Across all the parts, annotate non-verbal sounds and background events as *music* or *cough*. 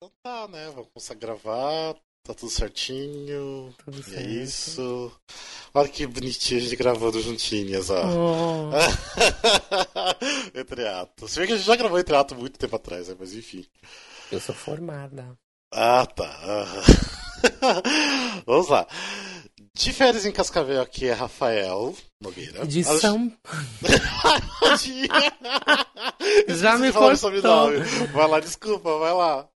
Então tá, né? Vamos começar a gravar. Tá tudo certinho. Tudo E certo. é isso. Olha que bonitinho a gente gravando juntinhas, ó. Oh, *laughs* entre atos. Se bem que a gente já gravou entre atos muito tempo atrás, né? Mas enfim. eu sou formada. Ah, tá. Aham. *laughs* Vamos lá. De férias em Cascavel aqui é Rafael Nogueira. De Alex- São... *laughs* Já me nome. Vai lá, desculpa, vai lá.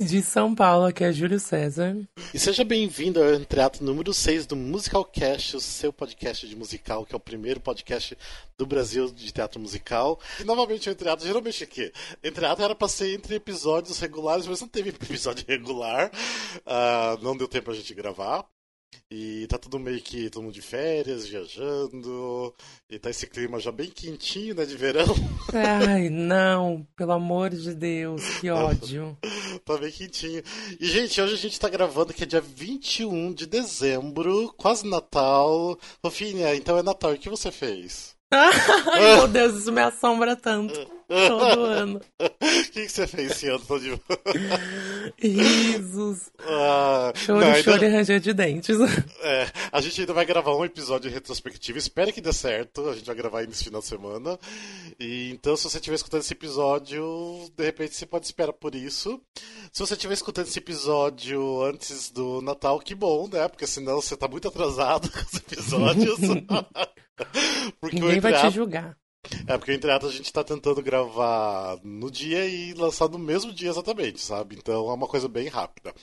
De São Paulo, que é Júlio César. E seja bem-vindo ao Entreato número 6 do Musicalcast, o seu podcast de musical, que é o primeiro podcast do Brasil de teatro musical. E novamente o Entreato, geralmente aqui. Entreato era pra ser entre episódios regulares, mas não teve episódio *laughs* regular. Ah, não deu tempo pra gente gravar. E tá tudo meio que todo mundo de férias, viajando. E tá esse clima já bem quentinho, né, de verão. *laughs* Ai, não, pelo amor de Deus, que ódio. Tá bem quentinho. E, gente, hoje a gente tá gravando que é dia 21 de dezembro, quase Natal. Fofinha, então é Natal. O que você fez? Ai, meu Deus, isso me assombra tanto. Todo ano. O que, que você fez esse ano? Tô de... Risos. Ah, Choro, não, ainda- choro e ranger de dentes. é, a gente ainda vai gravar um episódio retrospectivo. Espero que dê certo. A gente vai gravar nesse final de semana. E, então, se você estiver escutando esse episódio, de repente você pode esperar por isso. Se você estiver escutando esse episódio antes do Natal, que bom, né? Porque senão você tá muito atrasado *laughs* com os episódios. *laughs* Porque Ninguém vai te julgar. É, porque o Entreato a gente tá tentando gravar no dia e lançar no mesmo dia exatamente, sabe? Então é uma coisa bem rápida.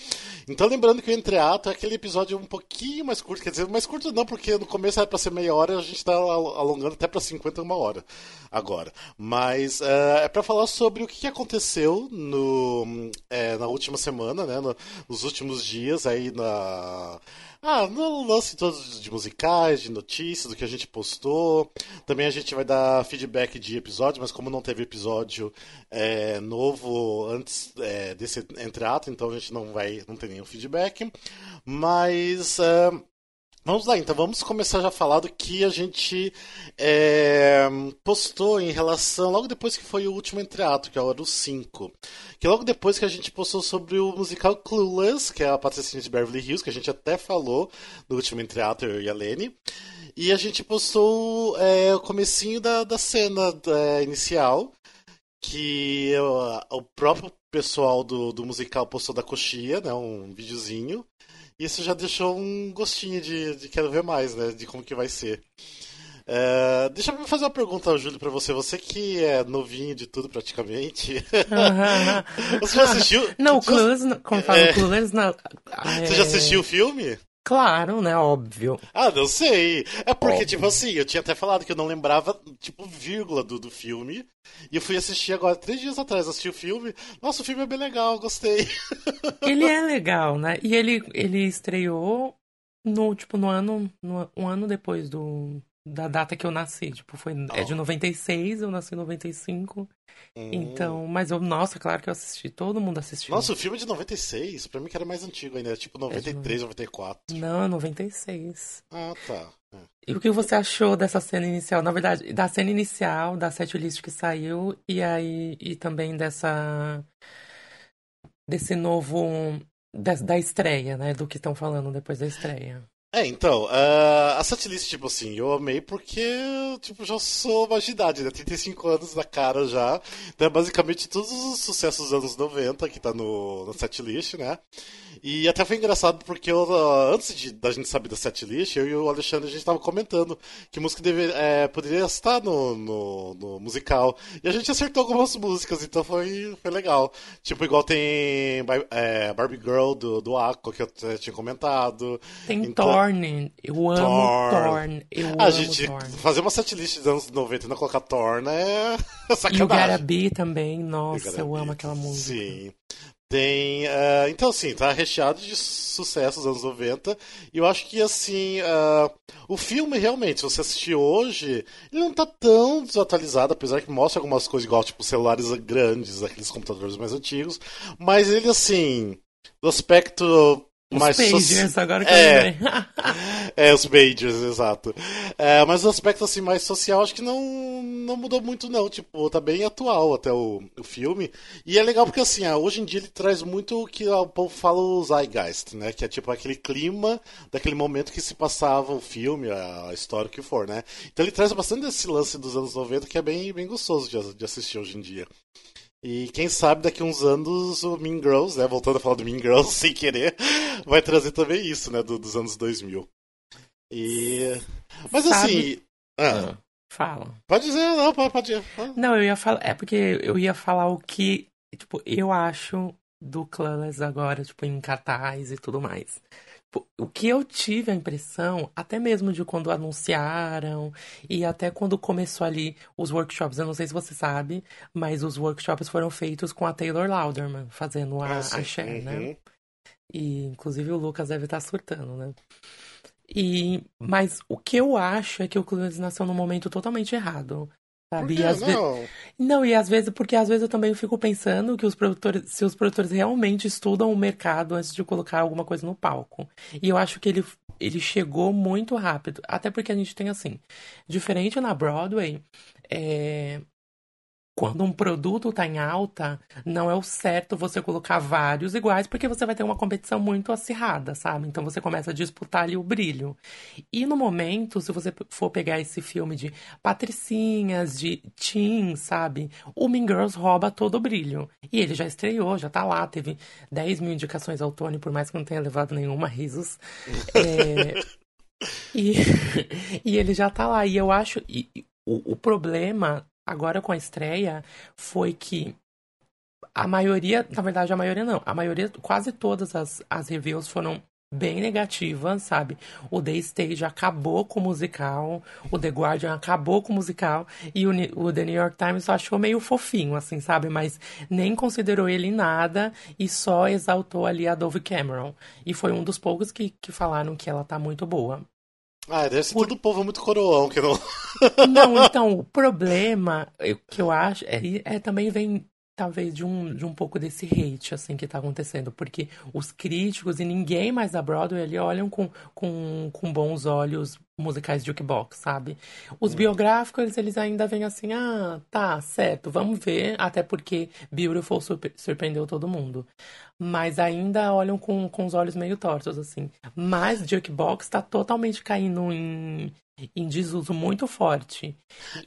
Então lembrando que o Entreato é aquele episódio um pouquinho mais curto, quer dizer, mais curto não, porque no começo era pra ser meia hora, a gente tá al- alongando até pra 51 hora agora. Mas é, é pra falar sobre o que aconteceu no, é, na última semana, né? no- nos últimos dias aí na. Ah, no lance todos de musicais, de notícias, do que a gente postou. Também a gente vai dar feedback de episódio, mas como não teve episódio é, novo antes é, desse entreato, então a gente não vai, não tem nenhum feedback. Mas é, vamos lá, então vamos começar já a falar do que a gente é, postou em relação, logo depois que foi o último entreato, que é o Hora 5. Que logo depois que a gente postou sobre o musical Clueless, que é a patrocínio de Beverly Hills, que a gente até falou no último entreato, eu e a Lene. E a gente postou é, o comecinho da, da cena é, inicial, que ó, o próprio pessoal do, do musical postou da coxia, né, um videozinho. Isso já deixou um gostinho de, de quero ver mais, né, de como que vai ser. É, deixa eu fazer uma pergunta, Júlio, pra você. Você que é novinho de tudo praticamente. *laughs* Você já assistiu? Não, Clueless, como fala, É. o Clueless não. Você já assistiu o filme? Claro, né? Óbvio. Ah, não sei. É porque, Óbvio. tipo assim, eu tinha até falado que eu não lembrava, tipo, vírgula do, do filme. E eu fui assistir agora, três dias atrás, assisti o filme. Nossa, o filme é bem legal, gostei. *laughs* Ele é legal, né? E ele, ele estreou no, tipo, no ano, no- um ano depois do, da data que eu nasci. Tipo, foi, é de 96, eu nasci em 95. Então, mas eu, nossa, claro que eu assisti, todo mundo assistiu. Nossa, o filme é de 96. Pra mim que era mais antigo ainda, tipo 93, 94. Não, 96. Ah, tá. É. E o que você achou dessa cena inicial? Na verdade, da cena inicial, da setlist que saiu, e aí, e também dessa. desse novo. des- da estreia, né? Do que estão falando depois da estreia. É, então, ah, a setlist, tipo assim, eu amei porque tipo, já sou mais de idade, né? 35 anos na cara já. Então é basicamente todos os sucessos dos anos 90 que tá no, no setlist, né? E até foi engraçado porque eu, ah, antes de, da gente saber da setlist, eu e o Alexandre a gente tava comentando que música deve, é, poderia estar no, no, no musical. E a gente acertou algumas músicas, então foi, foi legal. Tipo, igual tem é, Barbie Girl do, do Aqua, que eu até tinha comentado. Tem Então- Torn. Eu amo Torn. Torn. Eu A amo gente Torn. fazer uma setlist dos anos 90 e não colocar Torna é *laughs* E o sacanagem. Garabi também. Nossa, eu amo aquela música. Sim. Tem. eh, então, assim, tá recheado de sucessos anos 90. E eu acho que, assim. ah, o filme, realmente, se você assistir hoje, ele não tá tão desatualizado, apesar que mostra algumas coisas igual, tipo, celulares grandes, aqueles computadores mais antigos. Mas ele, assim. Do aspecto Os mais Pagers, so... agora que é, *laughs* é, os Pagers, exato. É, mas o aspecto assim mais social acho que não, não mudou muito não, tipo, tá bem atual até o, o filme. E é legal porque assim, hoje em dia ele traz muito o que o povo fala o Zeitgeist, né? Que é tipo aquele clima daquele momento que se passava o filme, a história que for, né? Então ele traz bastante desse lance dos anos 90 que é bem, bem gostoso de, de assistir hoje em dia. E quem sabe daqui uns anos o Mean Girls, né, voltando a falar do Mean Girls *laughs* sem querer, vai trazer também isso, né, do, dos anos 2000. E mas Sabe- assim, ah, Ah, Fala. pode dizer, não, pode, pode. ah. Não, eu ia falar. É porque eu ia falar o que, tipo, eu acho do Clueless agora, tipo, em cartaz e tudo mais. O que eu tive a impressão, até mesmo de quando anunciaram e até quando começou ali os workshops, eu não sei se você sabe, mas os workshops foram feitos com a Taylor Lauderman, fazendo a, Ah, a Cher, né? Uhum. E inclusive o Lucas deve estar surtando, né? E, mas o que eu acho é que o Clueless nasceu num momento totalmente errado. Sabe? E às ve- Não. Não, e às vezes, porque às vezes eu também fico pensando que os produtores, se os produtores realmente estudam o mercado antes de colocar alguma coisa no palco. E eu acho que ele, ele chegou muito rápido. Até porque a gente tem assim, diferente na Broadway, é, quando um produto tá em alta, não é o certo você colocar vários iguais, porque você vai ter uma competição muito acirrada, sabe? Então você começa a disputar ali o brilho. E no momento, se você for pegar esse filme de patricinhas, de teen, sabe? O Mean Girls rouba todo o brilho. E ele já estreou, já tá lá, teve 10 mil indicações ao Tony, por mais que não tenha levado nenhuma, risos. É, *laughs* e, *laughs* e ele já tá lá. E eu acho. E o, o problema agora com a estreia foi que a maioria, na verdade, a maioria não. A maioria, quase todas as, as reviews foram bem negativas, sabe? O The Stage acabou com o musical, o The Guardian acabou com o musical, e o, o The New York Times só achou meio fofinho, assim, sabe? Mas nem considerou ele nada e só exaltou ali a Dove Cameron. E foi um dos poucos que, que falaram que ela tá muito boa. Ah, deve ser Por- tudo povo muito coroão que não. *laughs* Não, *laughs* então, o problema eu- que eu acho é, é também vem talvez de um, de um pouco desse hate assim que tá acontecendo, porque os críticos e ninguém mais da Broadway ali olham com, com, com bons olhos musicais de jukebox, sabe? Os biográficos, eles, ainda vêm assim, ah, tá, certo, vamos ver, até porque Beautiful surpre- surpreendeu todo mundo. Mas ainda olham com, com os olhos meio tortos, assim. Mas Jukebox tá totalmente caindo em, em desuso muito forte.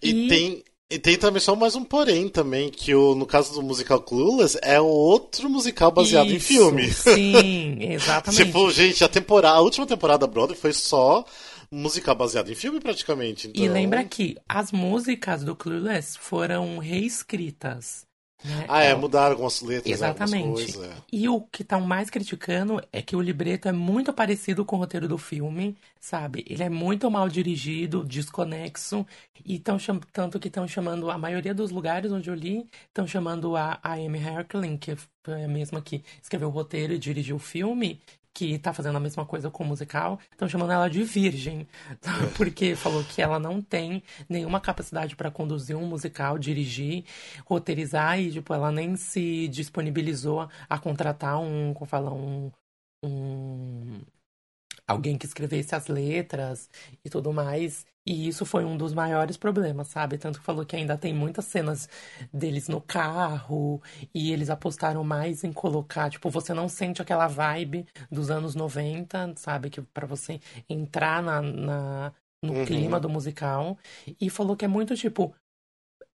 E, tem. E tem também só mais um porém também, que o, no caso do musical Clueless, é outro musical baseado em Isso, filme. Sim, *laughs* exatamente. Tipo, gente, a temporada, a última temporada da Broadway foi só musical baseado em filme praticamente. Então... E lembra que as músicas do Clueless foram reescritas. né? Ah, é, Ó, mudaram algumas letras, né, Exatamente. coisas. é. E o que estão mais criticando é que o libreto é muito parecido com o roteiro do filme, sabe? Ele é muito mal dirigido, desconexo, e tão tanto que estão chamando, a maioria dos lugares onde eu li, estão chamando a, a Amy Herkling, que foi a mesma que escreveu o roteiro e dirigiu o filme, que tá fazendo a mesma coisa com o musical, estão chamando ela de virgem, *laughs* porque falou que ela não tem nenhuma capacidade para conduzir um musical, dirigir, roteirizar e tipo ela nem se disponibilizou a contratar um, como fala, um, um alguém que escrevesse as letras e tudo mais. E isso foi um dos maiores problemas, sabe? Tanto que falou que ainda tem muitas cenas deles no carro e eles apostaram mais em colocar, tipo, você não sente aquela vibe dos anos 90, sabe? Que para você entrar na, na- no Uhum. clima do musical. E falou que é muito tipo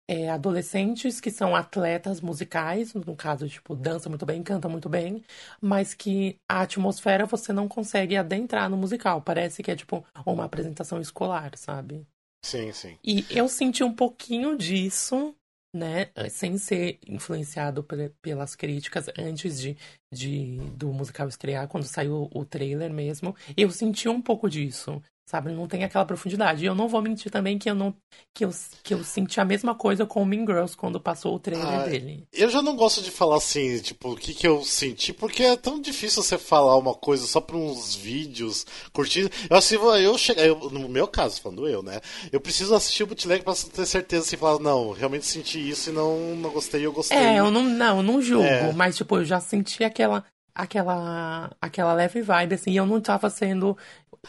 é, adolescentes que são atletas musicais, no caso, tipo, dança muito bem, canta muito bem, mas que a atmosfera você não consegue adentrar no musical. Parece que é, tipo, uma apresentação escolar, sabe? Sim, sim. E eu senti um pouquinho disso, né? Sem ser influenciado pe- pelas críticas antes de, de do musical estrear, quando saiu o trailer mesmo. Eu senti um pouco disso. Sabe, não tem aquela profundidade. E eu não vou mentir também que eu não que eu, que eu senti a mesma coisa com o Mean Girls quando passou o trailer Ah, dele. Eu já não gosto de falar assim, tipo, o que, que eu senti, porque é tão difícil você falar uma coisa só por uns vídeos curtindo. Eu assim, eu chegar, no meu caso, falando eu, né? Eu preciso assistir o bootleg pra ter certeza assim, falar, não, realmente senti isso e não, não gostei, eu gostei. É, eu não, não, eu não julgo, É. mas tipo, eu já senti aquela aquela, aquela leve vibe, assim, e eu não tava sendo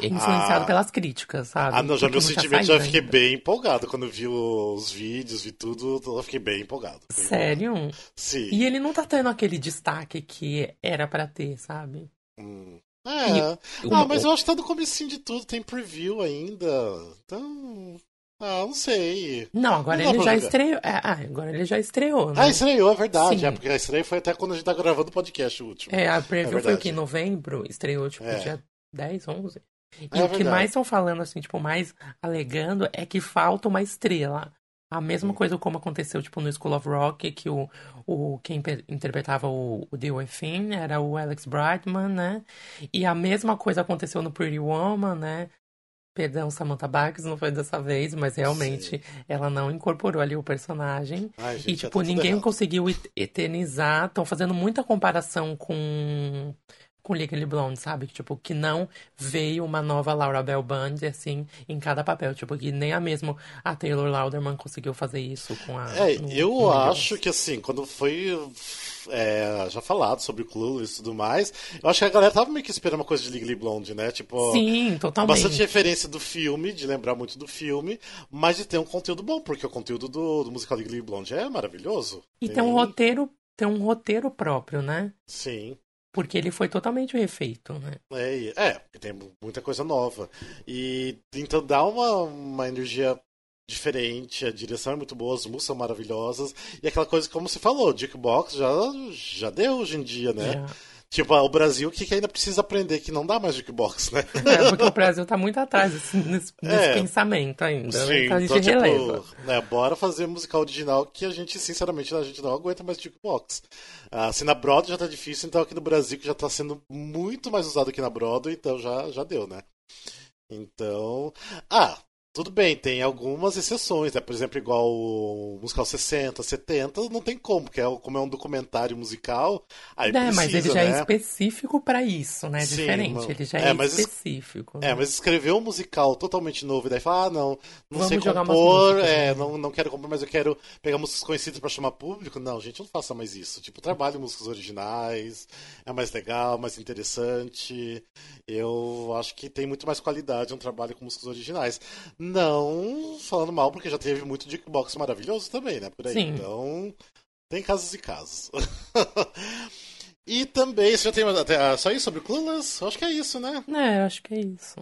influenciado Ah. pelas críticas, sabe? Ah, não, já meu tinha sentimento já fiquei bem empolgado quando eu vi os vídeos, vi tudo, eu fiquei bem empolgado. Sério? empolgado. Sim. E ele não tá tendo aquele destaque que era pra ter, sabe? Hum. É. o- Ah, mas eu acho que tá no comecinho de tudo, tem preview ainda. Então. Ah, não sei. Não, agora Não ele já jogar. estreou. é, ah, agora ele já estreou, né? Ah, estreou, é verdade. Sim. É, porque a estreia foi até quando a gente tá gravando o podcast o último. É, a preview foi o verdade. que? Em novembro? Estreou, tipo, É. dia 10, 11? E É o que mais estão falando, assim, tipo, mais alegando é que falta uma estrela. A mesma coisa como aconteceu, tipo, no School of Rock, que o, o quem interpretava o, o Dewey Finn era o Alex Brightman, né? E a mesma coisa aconteceu no Pretty Woman, né? Perdão, Samantha Bax não foi dessa vez, mas realmente ela não incorporou ali o personagem. Ai, gente, E, tipo, tudo ninguém errado. conseguiu et- eternizar. Estão fazendo muita comparação com com Legally Blonde, sabe? Que, Tipo, que não veio uma nova Laura Bell Band, assim, em cada papel. Tipo, que nem a mesmo a Taylor Lauderman conseguiu fazer isso com a... É, no- eu no acho que assim, quando foi é, já falado sobre o Clueless e tudo mais, eu acho que a galera tava meio que esperando uma coisa de Legally Blonde, né? Tipo, Sim, totalmente. bastante referência do filme, de lembrar muito do filme, mas de ter um conteúdo bom, porque o conteúdo do, do musical Legally Blonde é maravilhoso. E tem um roteiro, tem um roteiro próprio, né? Sim. Porque ele foi totalmente refeito, né? É, é, porque tem muita coisa nova. E então dá uma, uma energia diferente, a direção é muito boa, as músicas são maravilhosas. E aquela coisa, como você falou, Jukebox já, já deu hoje em dia, né? Tipo, o Brasil que, que ainda precisa aprender que não dá mais Jukebox, né? É, porque o Brasil tá muito atrás assim, nesse, *laughs* É. pensamento ainda, né? Sim, Então a gente então, tipo, releva. né, bora fazer musical original que a gente, sinceramente, a gente não aguenta mais Jukebox. Ah, se na Broadway já tá difícil, então aqui no Brasil, que já tá sendo muito mais usado que na Broadway, então já, já deu, né? Então. Ah, tudo bem, tem algumas exceções, né? Por exemplo, igual o musical 60, 70, não tem como, porque é, como é um documentário musical, aí É, precisa, mas ele já é né? específico pra isso, né? Sim, Diferente, mano. ele já É, é, específico. É, mas escrever um musical totalmente novo e daí falar, ah, não, não Vamos sei compor, é, né? não, não quero compor, mas eu quero pegar músicas conhecidas pra chamar público. Não, gente, não faça mais isso. Tipo, trabalhe músicas originais, é mais legal, mais interessante. Eu acho que tem muito mais qualidade um trabalho com músicas originais. Não falando mal, porque já teve muito jukebox maravilhoso também, né, por aí. Sim. Então, tem casos e casos. *laughs* E também, você já tem até, ah, só isso sobre o Clueless? Acho que é isso, né? É, acho que é isso.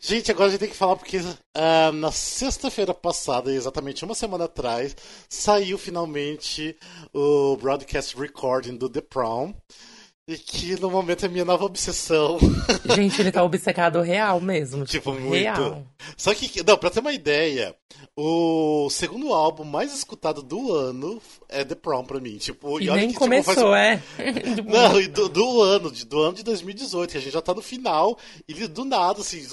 Gente, agora a gente tem que falar porque ah, na sexta-feira passada, exatamente uma semana atrás, saiu finalmente o broadcast recording do The Prom. E que no momento é minha nova obsessão. *laughs* Gente, ele tá obcecado real mesmo. Tipo, Tipo, muito. real. Só que, não, pra ter uma ideia, o segundo álbum mais escutado do ano é The Prom pra mim. Tipo, E olha nem que, tipo, começou, faz- é. *laughs* Tipo, Não, e do, do ano, do ano de 2018, que a gente já tá no final, e ele, do nada, assim,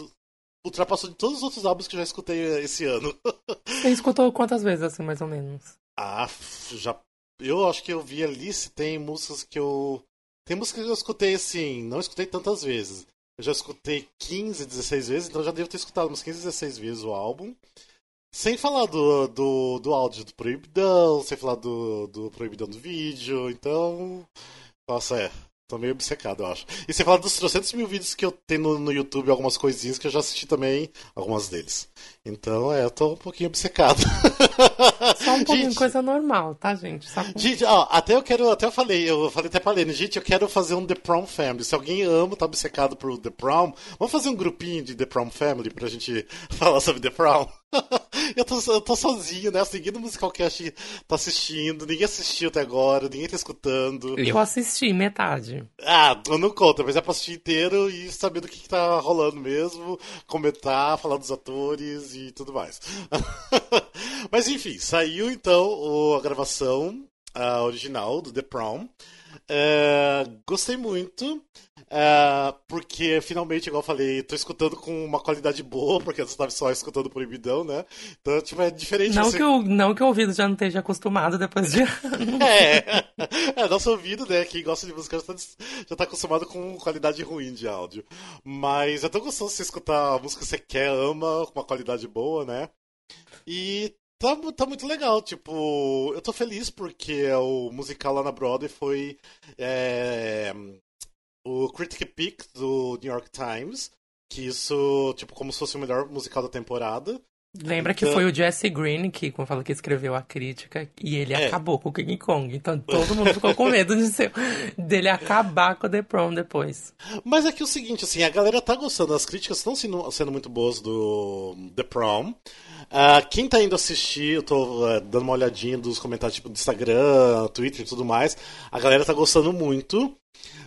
ultrapassou de todos os outros álbuns que eu já escutei esse ano. *laughs* Você escutou quantas vezes, assim, mais ou menos? Ah, já. Eu acho que eu vi ali se tem músicas que eu. Tem músicas que eu escutei assim, não escutei tantas vezes. Eu já escutei 15, 16 vezes, então já devo ter escutado umas 15, 16 vezes o álbum. Sem falar do, do, do áudio do Proibidão, sem falar do, do Proibidão do vídeo, então. Nossa, é. Tô meio obcecado, eu acho. E sem falar dos 300 mil vídeos que eu tenho no, no YouTube, algumas coisinhas que eu já assisti também, algumas deles. Então, é, eu tô um pouquinho obcecado. *laughs* Só um pouquinho Gente, coisa normal, tá, gente? Com... Gente, ó, até eu quero, até eu falei, eu falei até pra Lene, gente, eu quero fazer um The Prom Family. Se alguém ama, tá obcecado por The Prom, vamos fazer um grupinho de The Prom Family pra gente *laughs* falar sobre The Prom? *laughs* eu, tô, eu tô sozinho, né? Ninguém no Musicalcast tá assistindo, ninguém assistiu até agora, ninguém tá escutando. Eu assisti metade. Ah, eu não conta, mas é pra assistir inteiro e saber do que, que tá rolando mesmo, comentar, falar dos atores e tudo mais. *laughs* mas enfim, saiu então a gravação a original do The Prom. É, gostei muito, é, porque finalmente, igual eu falei, tô escutando com uma qualidade boa, porque eu estava só escutando proibidão, né? Então, tipo, é diferente Não você que, o, não que o ouvido já não esteja acostumado depois de *laughs* é, é, nosso ouvido, né? Quem gosta de música já tá, já tá acostumado com qualidade ruim de áudio. Mas é tão gostoso você escutar a música que você quer, ama, com uma qualidade boa, né? E tá, tá muito legal, tipo, eu tô feliz porque o musical lá na Broadway foi. é, o Critic Pick do New York Times, que isso, tipo, como se fosse o melhor musical da temporada. Lembra então... que foi o Jesse Green que, como fala, que escreveu a crítica e ele é. acabou com o King Kong. Então todo mundo ficou com medo de ser, dele acabar com o The Prom depois. Mas é que o seguinte, assim, a galera tá gostando, as críticas estão sendo, sendo muito boas do The Prom. Uh, quem tá indo assistir, eu tô uh, dando uma olhadinha dos comentários tipo, do Instagram, Twitter e tudo mais. A galera tá gostando muito.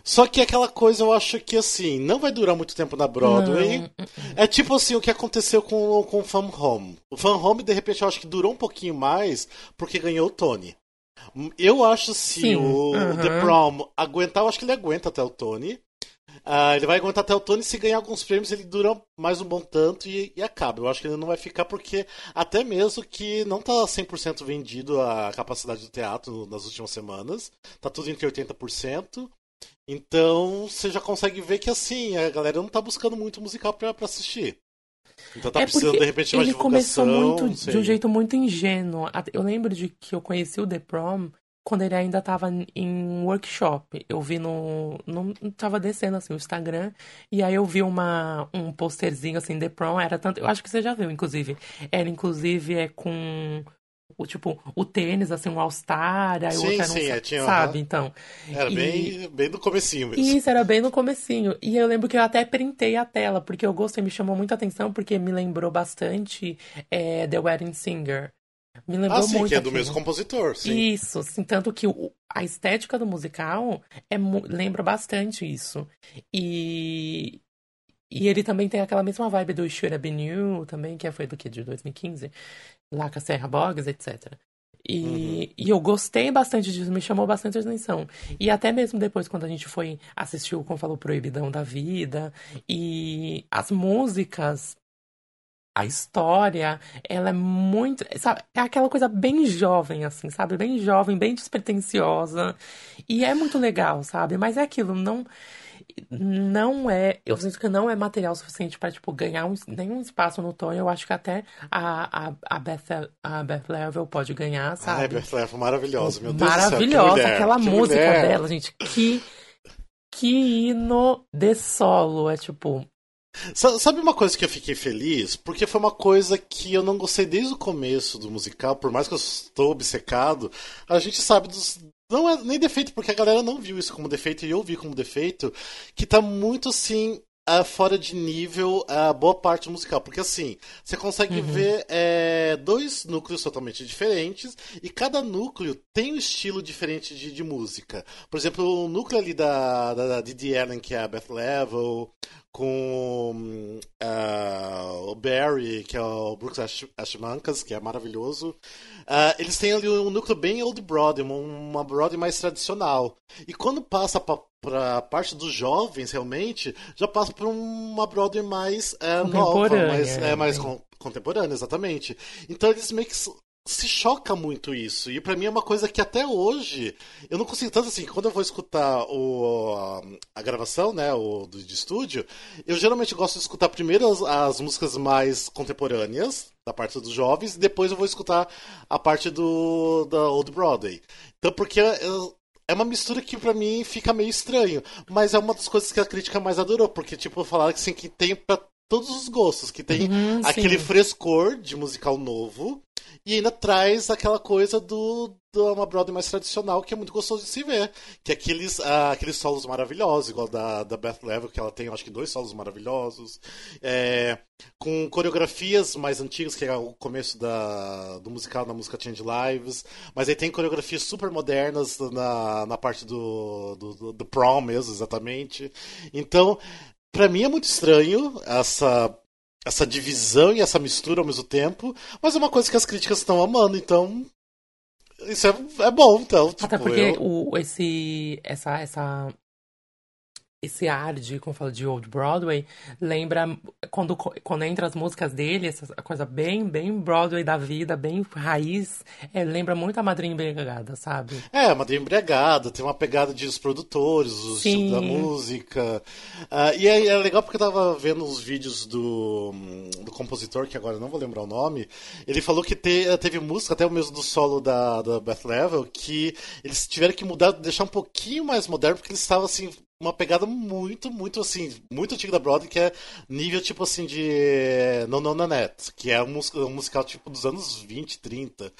Só que aquela coisa eu acho que assim, não vai durar muito tempo na Broadway. Não. É tipo assim o que aconteceu com, com o Fan Home. O Fan Home, de repente, eu acho que durou um pouquinho mais porque ganhou o Tony. Eu acho se assim, o, uhum. The Prom aguentar, eu acho que ele aguenta até o Tony. Uh, ele vai aguentar até o Tony se ganhar alguns prêmios, ele dura mais um bom tanto e, e, acaba. Eu acho que ele não vai ficar porque, até mesmo que não tá 100% vendido a capacidade do teatro nas últimas semanas, tá tudo entre 80%. Então você já consegue ver que assim, a galera não tá buscando muito musical pra, pra assistir. Então tá é precisando de repente mais ele começou muito de um jeito muito ingênuo. Eu lembro de que eu conheci o The Prom quando ele ainda tava em workshop. Eu vi no. Não tava descendo assim o Instagram. E aí eu vi uma, um posterzinho assim, The Prom. Era tanto. Eu acho que você já viu, inclusive. Era inclusive é com o tipo, o tênis, assim, um All-Star, aí sim, o outro era um, sim, tinha, sabe, então. Era e... bem, bem no comecinho mesmo. Isso, era bem no comecinho. E eu lembro que eu até printei a tela, porque eu gostei, me chamou muita atenção, porque me lembrou bastante é, The Wedding Singer. Me lembrou ah, sim, muito. que é do mesmo compositor, sim. Isso, assim, tanto que o, a estética do musical é, lembra bastante isso. E, e ele também tem aquela mesma vibe do Should Have Been You, também, que foi do que? De 2015? Lá com a Serra Boggs, etc. E, uhum. e, eu gostei bastante disso, me chamou bastante atenção. E até mesmo depois, quando a gente foi assistir o Como Falou Proibidão da Vida, e as músicas, a história, ela é muito. Sabe, é aquela coisa bem jovem, assim, sabe? Bem jovem, bem despretensiosa. E é muito legal, sabe? Mas é aquilo, não não é. Eu sinto que não é material suficiente para tipo, ganhar um, nenhum espaço no Tony. Eu acho que até a, a, a, Beth, a Beth Level pode ganhar, sabe? Ai, Beth Level, maravilhosa, meu Deus Maravilhosa, do céu, aquela que música dela, gente. Que, que hino de solo. É tipo. Sabe uma coisa que eu fiquei feliz? Porque foi uma coisa que eu não gostei desde o começo do musical, por mais que eu estou obcecado. A gente sabe dos, não é nem defeito, porque a galera não viu isso como defeito e eu vi como defeito, que tá muito assim. Uh, fora de nível a uh, boa parte musical. Porque assim, você consegue uhum. ver é, dois núcleos totalmente diferentes e cada núcleo tem um estilo diferente de, de música. Por exemplo, o núcleo ali da, da, da Didi Allen, que é a Beth Level, com uh, o Barry, que é o Brooks Ashmancas, que é maravilhoso. Uh, eles têm ali um núcleo bem old Broadway, uma, Broadway mais tradicional. E quando passa para a parte dos jovens, realmente, já passa para uma Broadway mais uh, nova, mais, é, mais con contemporânea, exatamente. Então eles meio que se choca muito isso. E para mim é uma coisa que até hoje eu não consigo tanto assim. Quando eu vou escutar o, a, gravação, né, o do, de estúdio, eu geralmente gosto de escutar primeiro as, as, músicas mais contemporâneas da parte dos jovens, e depois eu vou escutar a parte do da Old Broadway. Então porque eu, é uma mistura que para mim fica meio estranho, mas é uma das coisas que a crítica mais adorou, porque tipo falaram que assim que tem para todos os gostos, que tem uhum, aquele frescor de musical novo e ainda traz aquela coisa do, do uma Broadway mais tradicional que é muito gostoso de se ver. Que é aqueles, uh, aqueles solos maravilhosos, igual da, da Beth Level, que ela tem, acho que, dois solos maravilhosos. É, com coreografias mais antigas, que é o começo da, do musical na música Change Lives. Mas aí tem coreografias super modernas na, na parte do, do, do, prom mesmo, exatamente. Então, para mim é muito estranho essa essa divisão e essa mistura ao mesmo tempo, mas é uma coisa que as críticas estão amando, então isso é, é bom, então. Tipo, Até porque eu... o, esse, essa, essa esse ar de, como fala, de Old Broadway, lembra quando, quando entra as músicas dele, essa coisa bem, bem Broadway da vida, bem raiz, é, lembra muito a Madrinha Embriagada, sabe? É, a Madrinha Embriagada, tem uma pegada de os produtores, o estilo da música. Uh, e é, é, legal porque eu tava vendo os vídeos do, do compositor, que agora não vou lembrar o nome, ele falou que te, teve música, até o mesmo do solo da, da Beth Level, que eles tiveram que mudar, deixar um pouquinho mais moderno, porque eles estavam assim uma pegada muito, muito assim, muito antiga da Broadway, que é nível tipo assim de No No Nanette, que é um, um musical tipo dos anos 20, 30.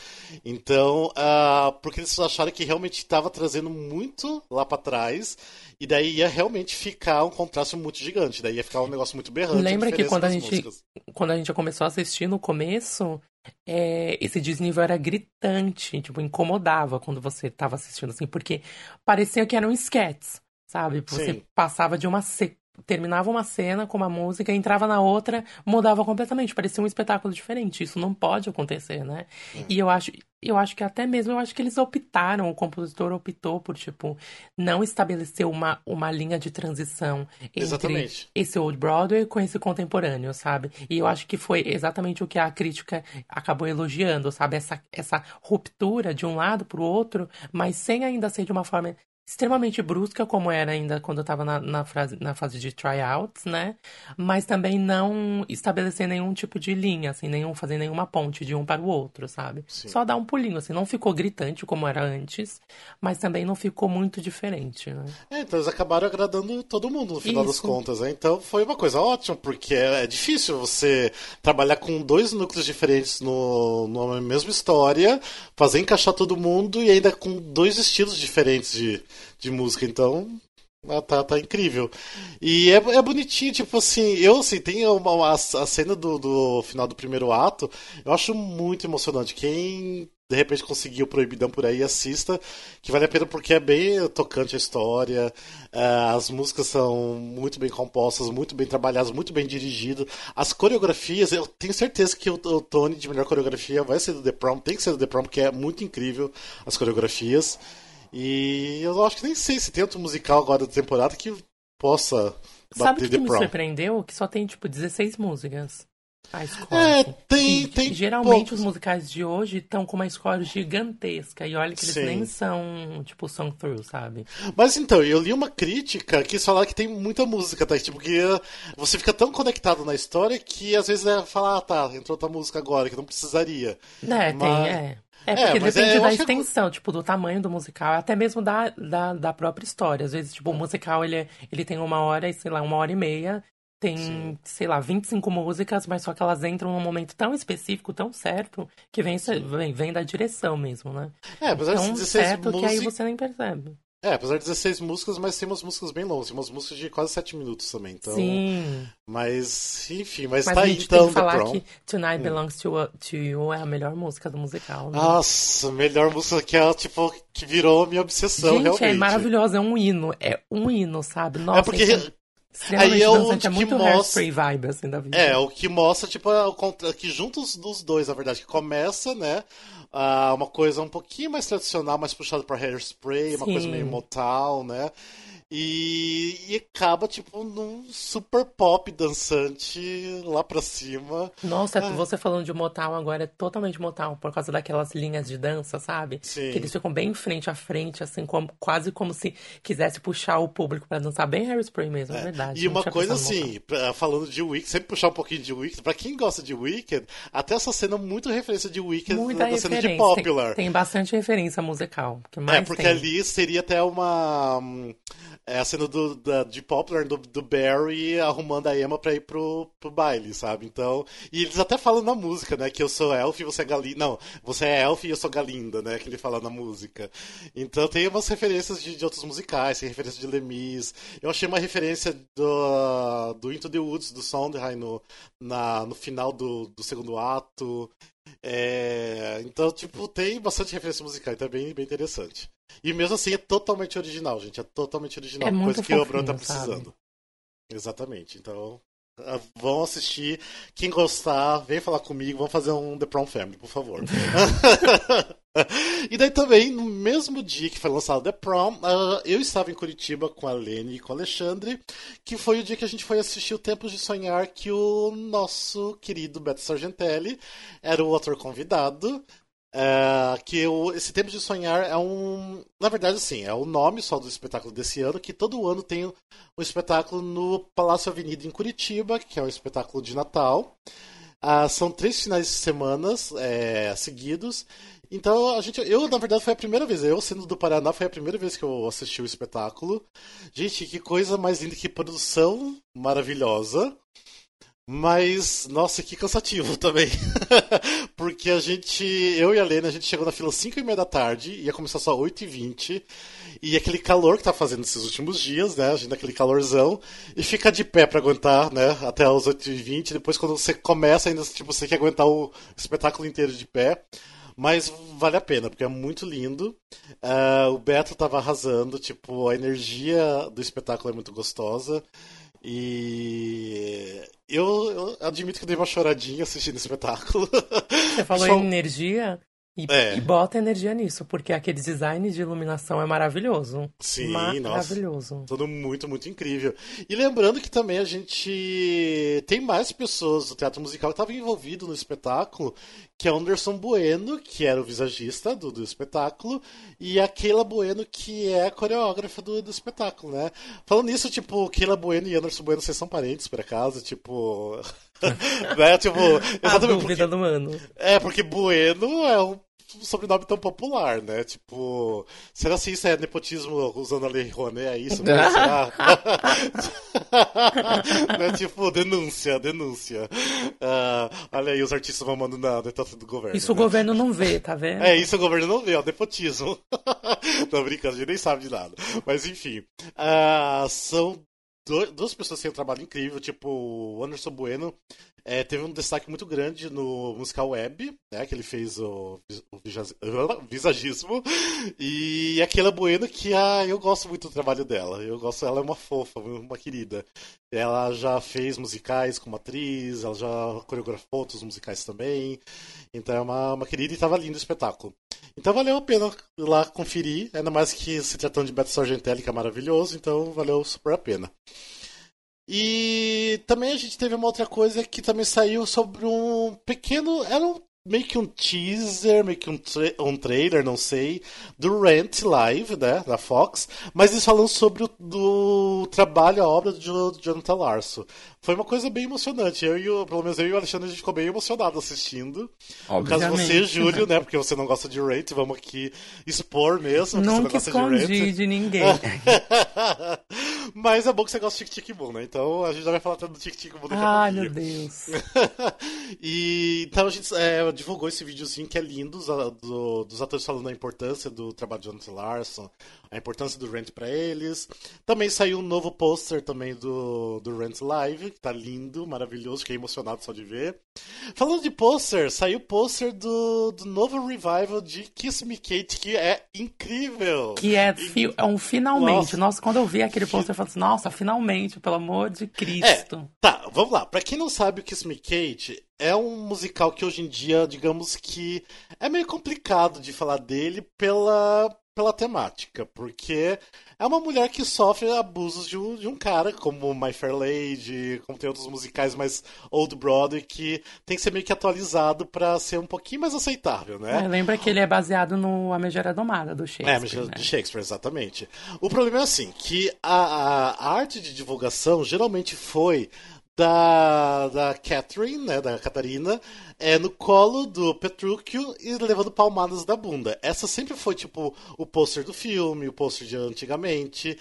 Então, uh, porque eles acharam que realmente estava trazendo muito lá para trás, e daí ia realmente ficar um contraste muito gigante, daí ia ficar um negócio muito berrante. Lembra que quando a gente quando a gente começou a assistir no começo, é, esse desnível era gritante, tipo, incomodava quando você estava assistindo assim, porque parecia que eram sketches. Sabe? Você Sim. passava de uma. Se... Terminava uma cena com uma música, entrava na outra, mudava completamente. Parecia um espetáculo diferente. Isso não pode acontecer, né? É. E eu acho, eu acho que até mesmo, eu acho que eles optaram, o compositor optou por, tipo, não estabelecer uma, uma linha de transição entre exatamente. esse Old Broadway com esse contemporâneo, sabe? E eu acho que foi exatamente o que a crítica acabou elogiando, sabe? Essa, essa ruptura de um lado pro outro, mas sem ainda ser de uma forma extremamente brusca, como era ainda quando eu estava na, na, na, fase de tryouts, né? Mas também não estabelecer nenhum tipo de linha, assim, nenhum, fazer nenhuma ponte de um para o outro, sabe? Sim. Só dar um pulinho, assim, não ficou gritante como era antes, mas também não ficou muito diferente, né? É, então eles acabaram agradando todo mundo no final Isso. das contas, né? Então foi uma coisa ótima, porque é, é difícil você trabalhar com dois núcleos diferentes no, numa mesma história, fazer encaixar todo mundo e ainda com dois estilos diferentes de de música, então ah, tá, tá incrível. E é, é bonitinho, tipo assim, eu assim, tem uma, uma, a cena do, do final do primeiro ato, eu acho muito emocionante. Quem de repente conseguiu Proibidão por aí, assista, que vale a pena porque é bem tocante a história, uh, as músicas são muito bem compostas, muito bem trabalhadas, muito bem dirigidas. As coreografias, eu tenho certeza que o, o Tony de melhor coreografia vai ser do The Prom, tem que ser do The Prom, porque é muito incrível as coreografias. E eu acho que nem sei se tem outro musical agora da temporada que possa Sabe bater que, que me surpreendeu? Que só tem, tipo, 16 músicas. A score. É, tem, e, tem Geralmente poucos. os musicais de hoje estão com uma score gigantesca. E olha que eles Sim. nem são, tipo, song through, sabe? Mas então, eu li uma crítica que fala que tem muita música, tá? Tipo, que você fica tão conectado na história que às vezes é falar, ah, tá, entrou outra música agora, que não precisaria. É, Mas... tem, é. É, porque é, depende é, da extensão, que... tipo, do tamanho do musical, até mesmo da, da, da própria história. Às vezes, tipo, o musical, ele, é, ele tem uma hora e, sei lá, uma hora e meia, tem, Sim. sei lá, 25 músicas, mas só que elas entram num momento tão específico, tão certo, que vem, vem, vem da direção mesmo, né? É, apesar tão de 16 certo que aí você nem percebe. É, apesar de 16 músicas, mas tem umas músicas bem longas, tem umas músicas de quase 7 minutos também, então... Sim. Mas, enfim, mas, mas tá aí, então, tem que falar que Tonight hum. Belongs to, to You é a melhor música do musical, né? Nossa, melhor música que é, tipo, que virou minha obsessão, Gente, realmente. é maravilhosa, é um hino, é um hino, sabe? Nossa, é porque... É aí é o que é muito mostra vibe assim da vida. É, o que mostra tipo o que juntos dos dois, na verdade, que começa, né, uma coisa um pouquinho mais tradicional, mais puxada para hairspray, Sim. uma coisa meio Motown, né? E, e, acaba, tipo, num super pop dançante lá pra cima. Nossa, ah. você falando de Motown agora é totalmente Motown, por causa daquelas linhas de dança, sabe? Sim. Que eles ficam bem frente a frente, assim, como, quase como se quisesse puxar o público para dançar bem Harry Spray mesmo, é, é verdade. E uma coisa assim, falando de Wicked, sempre puxar um pouquinho de Wicked, pra quem gosta de Wicked, até essa cena é muito referência de Wicked Muita na cena de Popular. Tem, tem bastante referência musical. Que mais é, porque tem. ali seria até uma hum, é a cena do, da, de Poplar, do, do Barry arrumando a Emma pra ir pro, pro baile, sabe? Então. E eles até falam na música, né? Que eu sou Elf e você é Galinda. Não, você é Elf e eu sou Galinda, né? Que ele fala na música. Então tem umas referências de, de outros musicais, tem referência de Lemis. Eu achei uma referência do, do Into the Woods, do Sondheim, no, na, no final do, do segundo ato. É, então, tipo, tem bastante referência musical, então é bem, bem interessante. E mesmo assim é totalmente original, gente. É totalmente original. É coisa que o Bruno tá precisando. Sabe? Exatamente. Então, ah, vão assistir. Quem gostar, vem falar comigo. Vamos fazer um The Prom Family, por favor. *laughs* *laughs* e daí também, no mesmo dia que foi lançado The Prom, uh, eu estava em Curitiba com a Lene e com o Alexandre, que foi o dia que a gente foi assistir o Tempos de Sonhar, que o nosso querido Beto Sargentelli era o ator convidado. É, que esse Tempo de Sonhar é um. Na verdade, assim, é o nome só do espetáculo desse ano, que todo ano tem um espetáculo no Palácio Avenida em Curitiba, que é um espetáculo de Natal. Uh, são três finais de semanas é, seguidos. Então, a gente, eu, na verdade, foi a primeira vez. Eu, sendo do Paraná, foi a primeira vez que eu assisti o espetáculo. Gente, que coisa mais linda, que produção maravilhosa. Mas, nossa, que cansativo *laughs* também. *laughs* Porque a gente, eu e a Lena, a gente chegou na fila 5 e meia da tarde, ia começar só 8 e 20 e aquele calor que tá fazendo esses últimos dias, né? A gente naquele calorzão, e fica de pé para aguentar, né? Até os 8 e 20 depois quando você começa, ainda tipo, você quer aguentar o espetáculo inteiro de pé. Mas vale a pena, porque é muito lindo. Uh, o Beto tava arrasando, tipo, a energia do espetáculo é muito gostosa. E eu, eu, admito que dei uma choradinha assistindo o espetáculo. Você falou *laughs* Só... em energia? E, é. e, bota energia nisso, porque aquele design de iluminação é maravilhoso. Sim, maravilhoso. Nossa, tudo muito, muito incrível. E lembrando que também a gente tem mais pessoas do teatro musical que estavam envolvido no espetáculo, que é Anderson Bueno, que era o visagista do, do espetáculo, e a Keila Bueno, que é a coreógrafa do, do espetáculo, né? Falando nisso, tipo, Keila Bueno e Anderson Bueno, vocês são parentes, por acaso? Tipo. *laughs* né? Tipo, exatamente. A dúvida porque, do ano. É, porque Bueno é um sobrenome tão popular, né? Tipo, será se isso é nepotismo usando a Lei Rouanet? É isso? Né? *laughs* será? *laughs* né? Tipo, denúncia, denúncia. Uh, olha aí os artistas mamando na dentro do governo. Isso né? o governo não vê, tá vendo? É, isso o governo não vê, ó, nepotismo. *laughs* Tô brincando, a gente nem sabe de nada. Mas enfim, uh, são duas pessoas têm um trabalho incrível, tipo o Anderson Bueno, é, teve um destaque muito grande no musical web, né? Que ele fez o, o *laughs* visagismo. E aquela Bueno que ah, eu gosto muito do trabalho dela. Eu gosto, ela é uma fofa, uma querida. Ela já fez musicais como atriz, ela já coreografou outros musicais também. Então é uma, uma querida e estava lindo o espetáculo. Então valeu a pena lá conferir, ainda mais que se tratando de Beto Sargentelli, que é maravilhoso, então valeu super a pena. E também a gente teve uma outra coisa que também saiu sobre um pequeno. Era um, meio que um teaser, meio que um, tra um trailer, não sei, do Rent Live, né, da Fox, mas eles falam sobre o do trabalho, a obra do Jonathan Larson. Foi uma coisa bem emocionante. Eu e o, pelo menos eu e o Alexandre, a gente ficou bem emocionado assistindo. No caso você, Júlio, né? Porque você não gosta de Rate, vamos aqui expor mesmo. Nunca você não gosta de, de ninguém. *laughs* Mas é bom que você gosta de Tic Tic Boom, né? Então a gente já vai falar tanto do Tic Tic Boom daqui a Ai, meu Deus. *laughs* e então a gente é, divulgou esse videozinho que é lindo do, dos atores falando a importância do trabalho de Jonathan Larson, a importância do Rent para eles. Também saiu um novo pôster também do, do Rent Live, que tá lindo, maravilhoso, fiquei emocionado só de ver. Falando de pôster, saiu o pôster do, do novo revival de Kiss Me Kate, que é incrível. Que é, fi, é um finalmente. Nossa, nossa quando eu vi aquele pôster, eu falei assim, nossa, finalmente, pelo amor de Cristo. É, tá, vamos lá. Pra quem não sabe, o Kiss Me Kate é um musical que hoje em dia, digamos que é meio complicado de falar dele pela pela temática, porque é uma mulher que sofre abusos de um, de um cara, como My Fair Lady, como tem outros musicais mais Old Broadway, que tem que ser meio que atualizado para ser um pouquinho mais aceitável, né? É, lembra que ele é baseado no A Megera Domada, do Shakespeare. É, a Megera né? do Shakespeare, exatamente. O problema é assim, que a, a, a arte de divulgação geralmente foi da, da Catherine, né, da Catarina, é no colo do Petrúquio e levando palmadas da bunda. Essa sempre foi, tipo, o pôster do filme, o pôster de antigamente.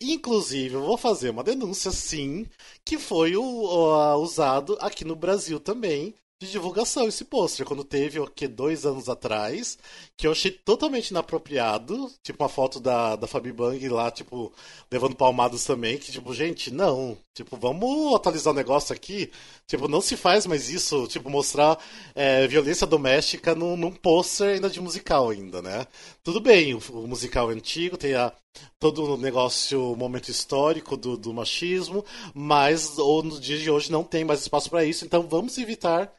Inclusive, eu vou fazer uma denúncia, sim, que foi o, o, usado aqui no Brasil também, de divulgação esse pôster, quando teve, o que, dois anos atrás, que eu achei totalmente inapropriado, tipo uma foto da, da Fabi Bang lá, tipo, levando palmadas também, que tipo, gente, não, tipo, vamos atualizar o negócio aqui, tipo, não se faz mais isso, tipo, mostrar é, violência doméstica num, num pôster ainda de musical ainda, né? Tudo bem, o, o musical é antigo, tem a, todo o negócio, o momento histórico do, do machismo, mas ou no dia de hoje não tem mais espaço para isso, então vamos evitar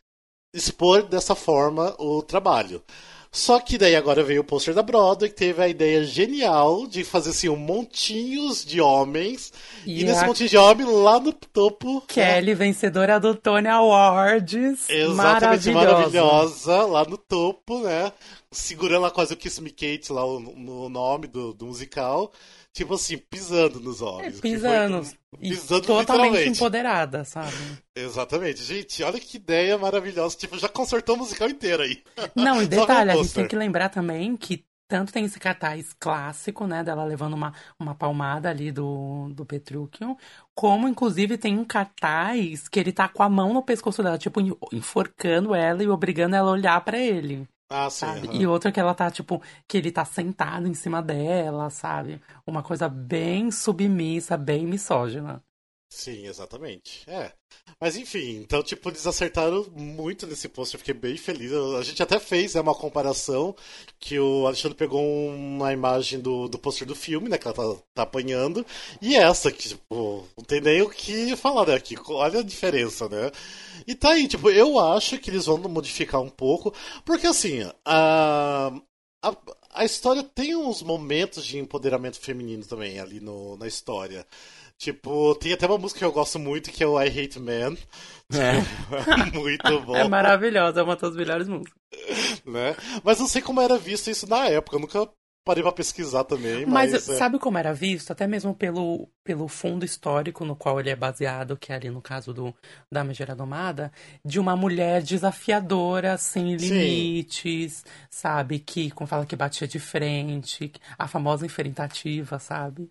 expor dessa forma o trabalho. Só que daí agora veio o pôster da Broadway, que teve a ideia genial de fazer assim um montinhos de homens. E, e nesse a... montinho de homens lá no topo. Kelly, né? vencedora do Tony Awards. Exatamente maravilhosa. maravilhosa, lá no topo, né? Segurando lá quase o Kiss Me Kate, lá no, no nome do, do musical. Tipo assim, pisando nos homens. É, pisando. Pisando totalmente empoderada, sabe? Exatamente. Gente, olha que ideia maravilhosa. Tipo, já consertou o musical inteiro aí. Não, e *laughs* detalhe, a gente tem que lembrar também que tanto tem esse cartaz clássico, né, dela levando uma, uma palmada ali do, do Petrúquio, como inclusive tem um cartaz que ele tá com a mão no pescoço dela, tipo, enforcando ela e obrigando ela a olhar para ele. Ah, sim. Uhum. E outra que ela tá, tipo, que ele tá sentado em cima dela, sabe? Uma coisa bem submissa, bem misógina. Sim, exatamente. É. Mas enfim, então, tipo, eles acertaram muito nesse post, eu fiquei bem feliz. A gente até fez né, uma comparação que o Alexandre pegou uma imagem do, do pôster do filme, né, que ela tá, tá apanhando, e essa, que, tipo, não tem nem o que falar, né. Olha a diferença, né? E tá aí, tipo, eu acho que eles vão modificar um pouco, porque assim, a, a, a história tem uns momentos de empoderamento feminino também ali no, na história. Tipo, tem até uma música que eu gosto muito que é o I Hate Man. É. *laughs* muito *laughs* bom. É maravilhosa, é uma das melhores músicas. Né? Mas não sei como era visto isso na época, eu nunca parei pra pesquisar também. Mas, mas é... sabe como era visto? Até mesmo pelo, pelo fundo histórico no qual ele é baseado, que é ali no caso do da Megera Domada, de uma mulher desafiadora, sem limites, Sim. sabe? Que, como fala, que batia de frente, a famosa enfrentativa, sabe?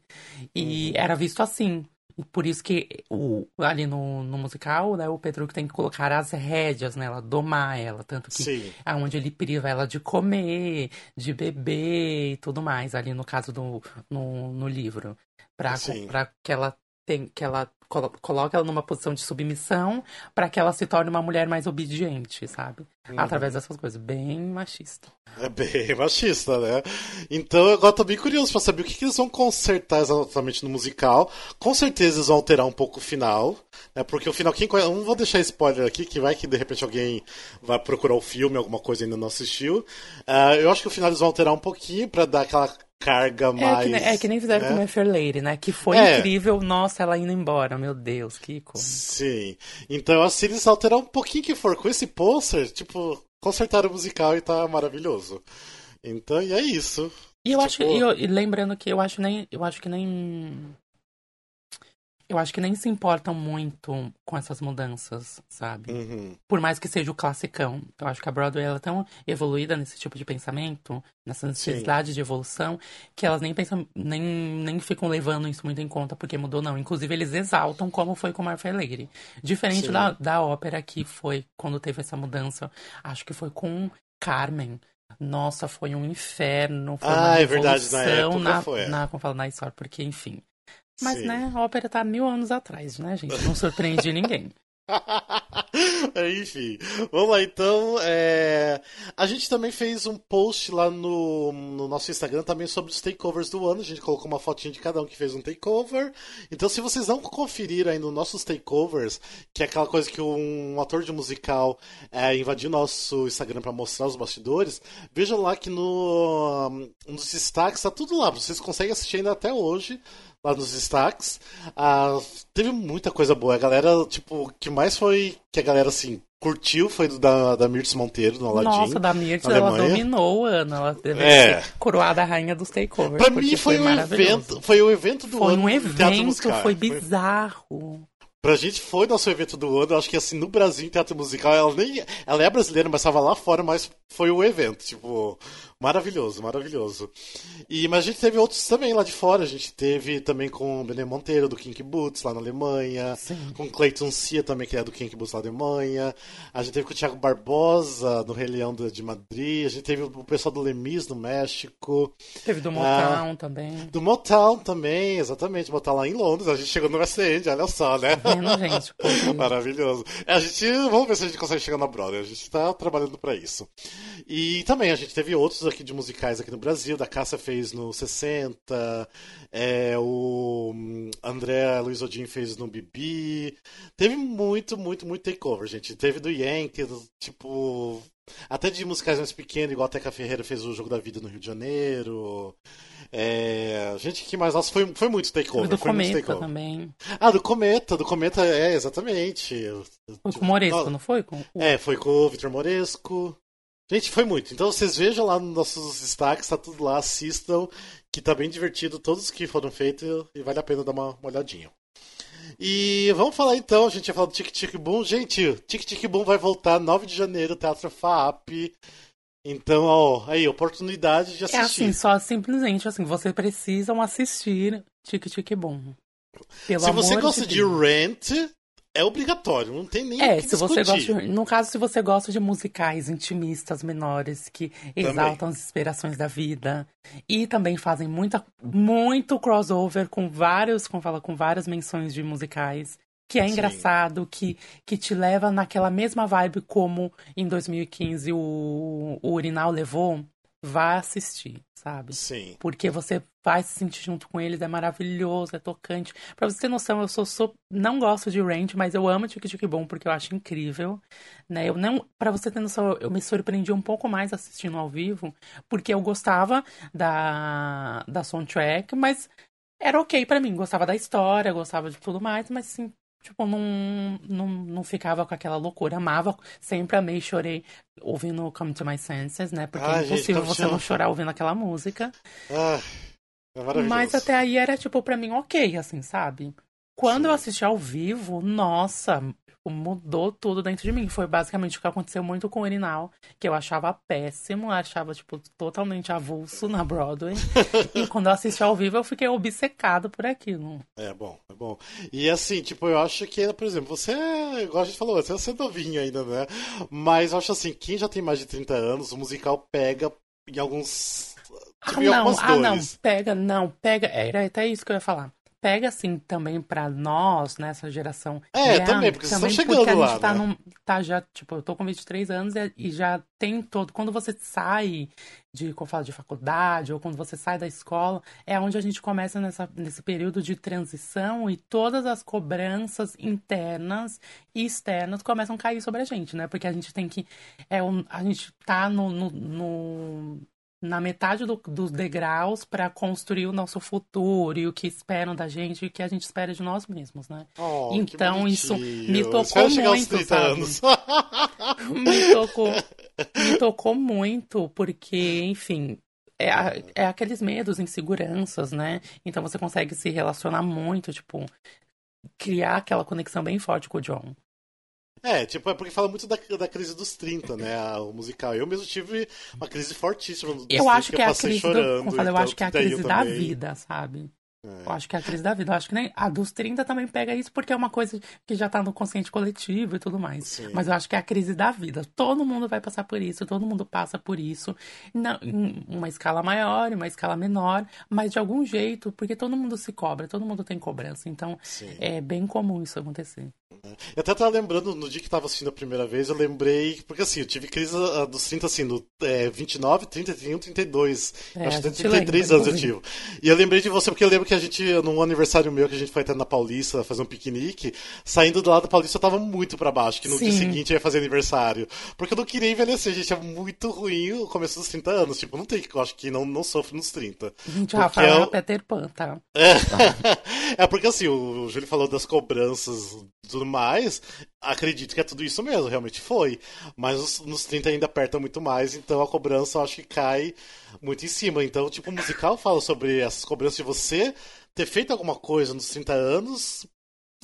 E uhum. era visto assim. Por isso que o, ali no, no musical, né, o Pedro tem que colocar as rédeas nela, domar ela. Tanto que Sim. é onde ele priva ela de comer, de beber e tudo mais, ali no caso do no, no livro. Pra, pra que ela tem que ela coloca ela numa posição de submissão para que ela se torne uma mulher mais obediente, sabe? Uhum. Através dessas coisas. Bem machista. É bem machista, né? Então agora tô bem curioso para saber o que, que, eles vão consertar exatamente no musical. Com certeza eles vão alterar um pouco o final, né? Porque o final, quem Não vou deixar spoiler aqui, que vai que de repente alguém vai procurar o filme, alguma coisa ainda não assistiu. Uh, eu acho que o final eles vão alterar um pouquinho para dar aquela carga mais. É que, nem, é que nem fizeram né? com a Fair Lady, né? Que foi é. incrível, nossa, ela indo embora, meu Deus, que icônico. Sim. Então, assim, eles alterar um pouquinho que for com esse pôster, tipo, consertaram o musical e tá maravilhoso. Então, e é isso. E eu tipo... acho, e, eu, e lembrando que eu acho nem, eu acho que nem eu acho que nem se importam muito com essas mudanças, sabe? Uhum. Por mais que seja o classicão. Eu acho que a Broadway ela é tão evoluída nesse tipo de pensamento, nessa necessidade Sim. de evolução, que elas nem pensam, nem, nem ficam levando isso muito em conta porque mudou, não. Inclusive, eles exaltam como foi com Marfa Lady. Diferente da, da ópera que foi quando teve essa mudança. Acho que foi com Carmen. Nossa, foi um inferno. Foi ah, é verdade, na época na, foi. Na, como fala, na história, porque, enfim. Mas, Sim. né, a ópera tá mil anos atrás, né, gente? Não surpreende *laughs* ninguém. Enfim, vamos lá então. É... A gente também fez um post lá no, no, nosso Instagram também sobre os takeovers do ano. A gente colocou uma fotinha de cada um que fez um takeover. Então, se vocês não conferiram ainda os nossos takeovers, que é aquela coisa que um, um ator de musical é, invadiu nosso Instagram para mostrar os bastidores, vejam lá que no, um, nos destaques tá tudo lá. Vocês conseguem assistir ainda até hoje lá nos destaques. Ah, teve muita coisa boa. A galera, tipo, que mais foi que a galera, assim, curtiu foi do da, da Mirtz Monteiro, no Aladdin. Nossa, da Mirtz, ela dominou o ano. Ela deve é. ser coroada rainha dos takeovers. Pra mim foi, foi um evento, foi o evento do foi ano. Foi um evento, foi bizarro. Pra gente foi nosso evento do ano, eu acho que assim, no Brasil, em teatro musical, ela nem. Ela é brasileira, mas estava lá fora, mas foi o evento, tipo, maravilhoso, maravilhoso. E, mas a gente teve outros também lá de fora, a gente teve também com o Benê Monteiro, do Kink Boots, lá na Alemanha, Sim. com Clayton Cia também, que é do Kink Boots lá na Alemanha, a gente teve com o Thiago Barbosa, no Rei Leão de Madrid, a gente teve o pessoal do Lemis, no México. Teve do Motown ah, também. Do Motown também, exatamente, Motown lá em Londres, a gente chegou no West End, olha só, né? vendo, *laughs* gente? Maravilhoso. É, a gente, vamos ver se a gente consegue chegar na Broadway. A gente tá trabalhando para isso. E também a gente teve outros aqui de musicais aqui no Brasil. Da Cássia fez no 60. É, o André Luiz Odin fez no Bibi. Teve muito, muito, muito takeover, gente. Teve do Yankee, tipo. Até de musicais mais pequenos, igual a Teca Ferreira fez o Jogo da Vida no Rio de Janeiro. É... Gente, que mais? Nossa, foi, foi muito takeover. Do foi Cometa muito takeover. também. Ah, do Cometa, do Cometa, é, exatamente. Foi com o Moresco, não foi? Com... É, foi com o Vitor Moresco. Gente, foi muito. Então vocês vejam lá nos nossos destaques, tá tudo lá, assistam, que tá bem divertido, todos que foram feitos e vale a pena dar uma, uma olhadinha. E vamos falar então, a gente ia falar do Tic Tic Boom. Gente, Tic Tic Boom vai voltar 9 de janeiro, Teatro FAP. Então, ó, aí, oportunidade de assistir. É assim, só simplesmente assim, vocês precisam assistir Tic Tic Boom. Pelo Se você gosta de, de Rent, é obrigatório, não tem nem É, se discutir. você gosta no caso se você gosta de musicais intimistas menores que exaltam também. as inspirações da vida e também fazem muita muito crossover com vários, como fala, com várias menções de musicais, que é Sim. engraçado, que que te leva naquela mesma vibe como em 2015 o, o Urinal levou, vá assistir, sabe? Sim. Porque você vai se sentir junto com eles, é maravilhoso, é tocante. Pra você ter noção, eu sou, sou não gosto de Ranch, mas eu amo Tic Tic Bom porque eu acho incrível, né? Eu não, para você ter noção, eu me surpreendi um pouco mais assistindo ao vivo, porque eu gostava da da soundtrack, mas era ok para mim, gostava da história, gostava de tudo mais, mas sim, Tipo, não, não, não ficava com aquela loucura. Amava, sempre amei, chorei ouvindo Come to My Senses, né? Porque ah, é impossível gente, você não chorar ouvindo aquela música. Ah, é Mas até aí era, tipo, pra mim, ok, assim, sabe? Quando Sim. eu assisti ao vivo, nossa, Tipo, mudou tudo dentro de mim. Foi basicamente o que aconteceu muito com o Urinal, que eu achava péssimo, achava, tipo, totalmente avulso na Broadway. *laughs* e quando eu assisti ao vivo, eu fiquei obcecado por aquilo. É bom, é bom. E assim, tipo, eu acho que, por exemplo, você, igual a gente falou, você é novinho ainda, né? Mas eu acho assim, quem já tem mais de 30 anos, o musical pega em alguns. Tipo, ah, não, ah, não, pega, não, pega. Era até isso que eu ia falar pega assim também para nós, nessa né, geração. É, também, porque também vocês estão chegando a gente tá, né? num, tá já, tipo, eu tô com 23 anos e, e já tem todo. Quando você sai de, como falo, de faculdade ou quando você sai da escola, é onde a gente começa nessa, nesse período de transição e todas as cobranças internas e externas começam a cair sobre a gente, né? Porque a gente tem que. É, a gente tá no, no, no na metade do, dos degraus para construir o nosso futuro e o que esperam da gente e o que a gente espera de nós mesmos, né? Oh, então isso me tocou muito, sabe? *laughs* *laughs* me tocou, me tocou muito porque, enfim, é, é aqueles medos, inseguranças, né? Então você consegue se relacionar muito, tipo, criar aquela conexão bem forte com o John. É, tipo, é porque fala muito da, da crise dos 30, né? O musical. Eu mesmo tive uma crise fortíssima Eu acho que, que é a crise chorando, do, como eu, falei, eu então, acho que é a crise da também. vida, sabe? É. Eu acho que é a crise da vida. Eu acho que nem a dos 30 também pega isso porque é uma coisa que já tá no consciente coletivo e tudo mais. Sim. Mas eu acho que é a crise da vida. Todo mundo vai passar por isso, todo mundo passa por isso. Não, em uma escala maior, em uma escala menor, mas de algum jeito, porque todo mundo se cobra, todo mundo tem cobrança. Então Sim. é bem comum isso acontecer. Eu até tava lembrando, no dia que tava assistindo a primeira vez, eu lembrei. Porque assim, eu tive crise uh, dos 30, assim, no é, 29, 30, 31, 32. É, acho que 33 lembra, anos eu tive. E eu lembrei de você porque eu lembro que a gente, num aniversário meu, que a gente foi até na Paulista fazer um piquenique, saindo do lado da Paulista eu tava muito pra baixo, que no Sim. dia seguinte eu ia fazer aniversário. Porque eu não queria envelhecer, gente. É muito ruim o começo dos 30 anos. Tipo, não tem que eu acho que não, não sofre nos 30. Gente, Rafael é, é Peter Pan, tá? É. *laughs* é porque assim, o Júlio falou das cobranças tudo mais, acredito que é tudo isso mesmo, realmente foi. Mas nos 30 ainda aperta muito mais, então a cobrança eu acho que cai muito em cima. Então, tipo, o musical fala sobre essas cobranças de você ter feito alguma coisa nos 30 anos.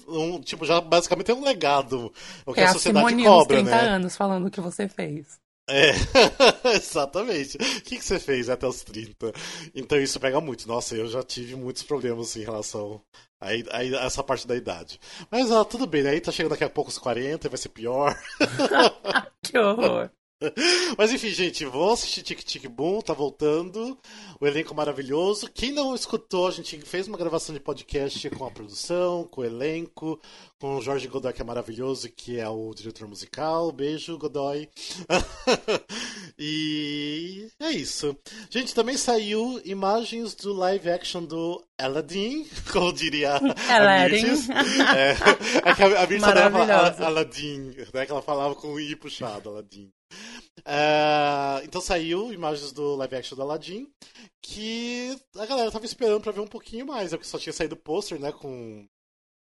Um, tipo, já basicamente é um legado. O que é a sociedade a cobra, nos 30 né? anos falando o que você fez. É, *laughs* exatamente. O que, que você fez até os 30? Então isso pega muito. Nossa, eu já tive muitos problemas em relação a, a, a essa parte da idade. Mas ó, tudo bem, né? aí tá chegando daqui a pouco os 40, vai ser pior. *laughs* que horror. *laughs* Mas enfim, gente, vou assistir Tic Tic Boom, tá voltando. O elenco maravilhoso. Quem não escutou, a gente fez uma gravação de podcast com a produção, com o elenco, com o Jorge Godoy, que é maravilhoso, que é o diretor musical. Beijo, Godoy. *laughs* e é isso. Gente, também saiu imagens do live action do Aladdin, *laughs* como diria Aladdin. a É, é que a, a falava Aladdin, né? Que ela falava com o I puxado, Aladdin. Uh, então saiu imagens do live action do Aladdin, que a galera tava esperando pra ver um pouquinho mais, é porque só tinha saído o pôster, né, com...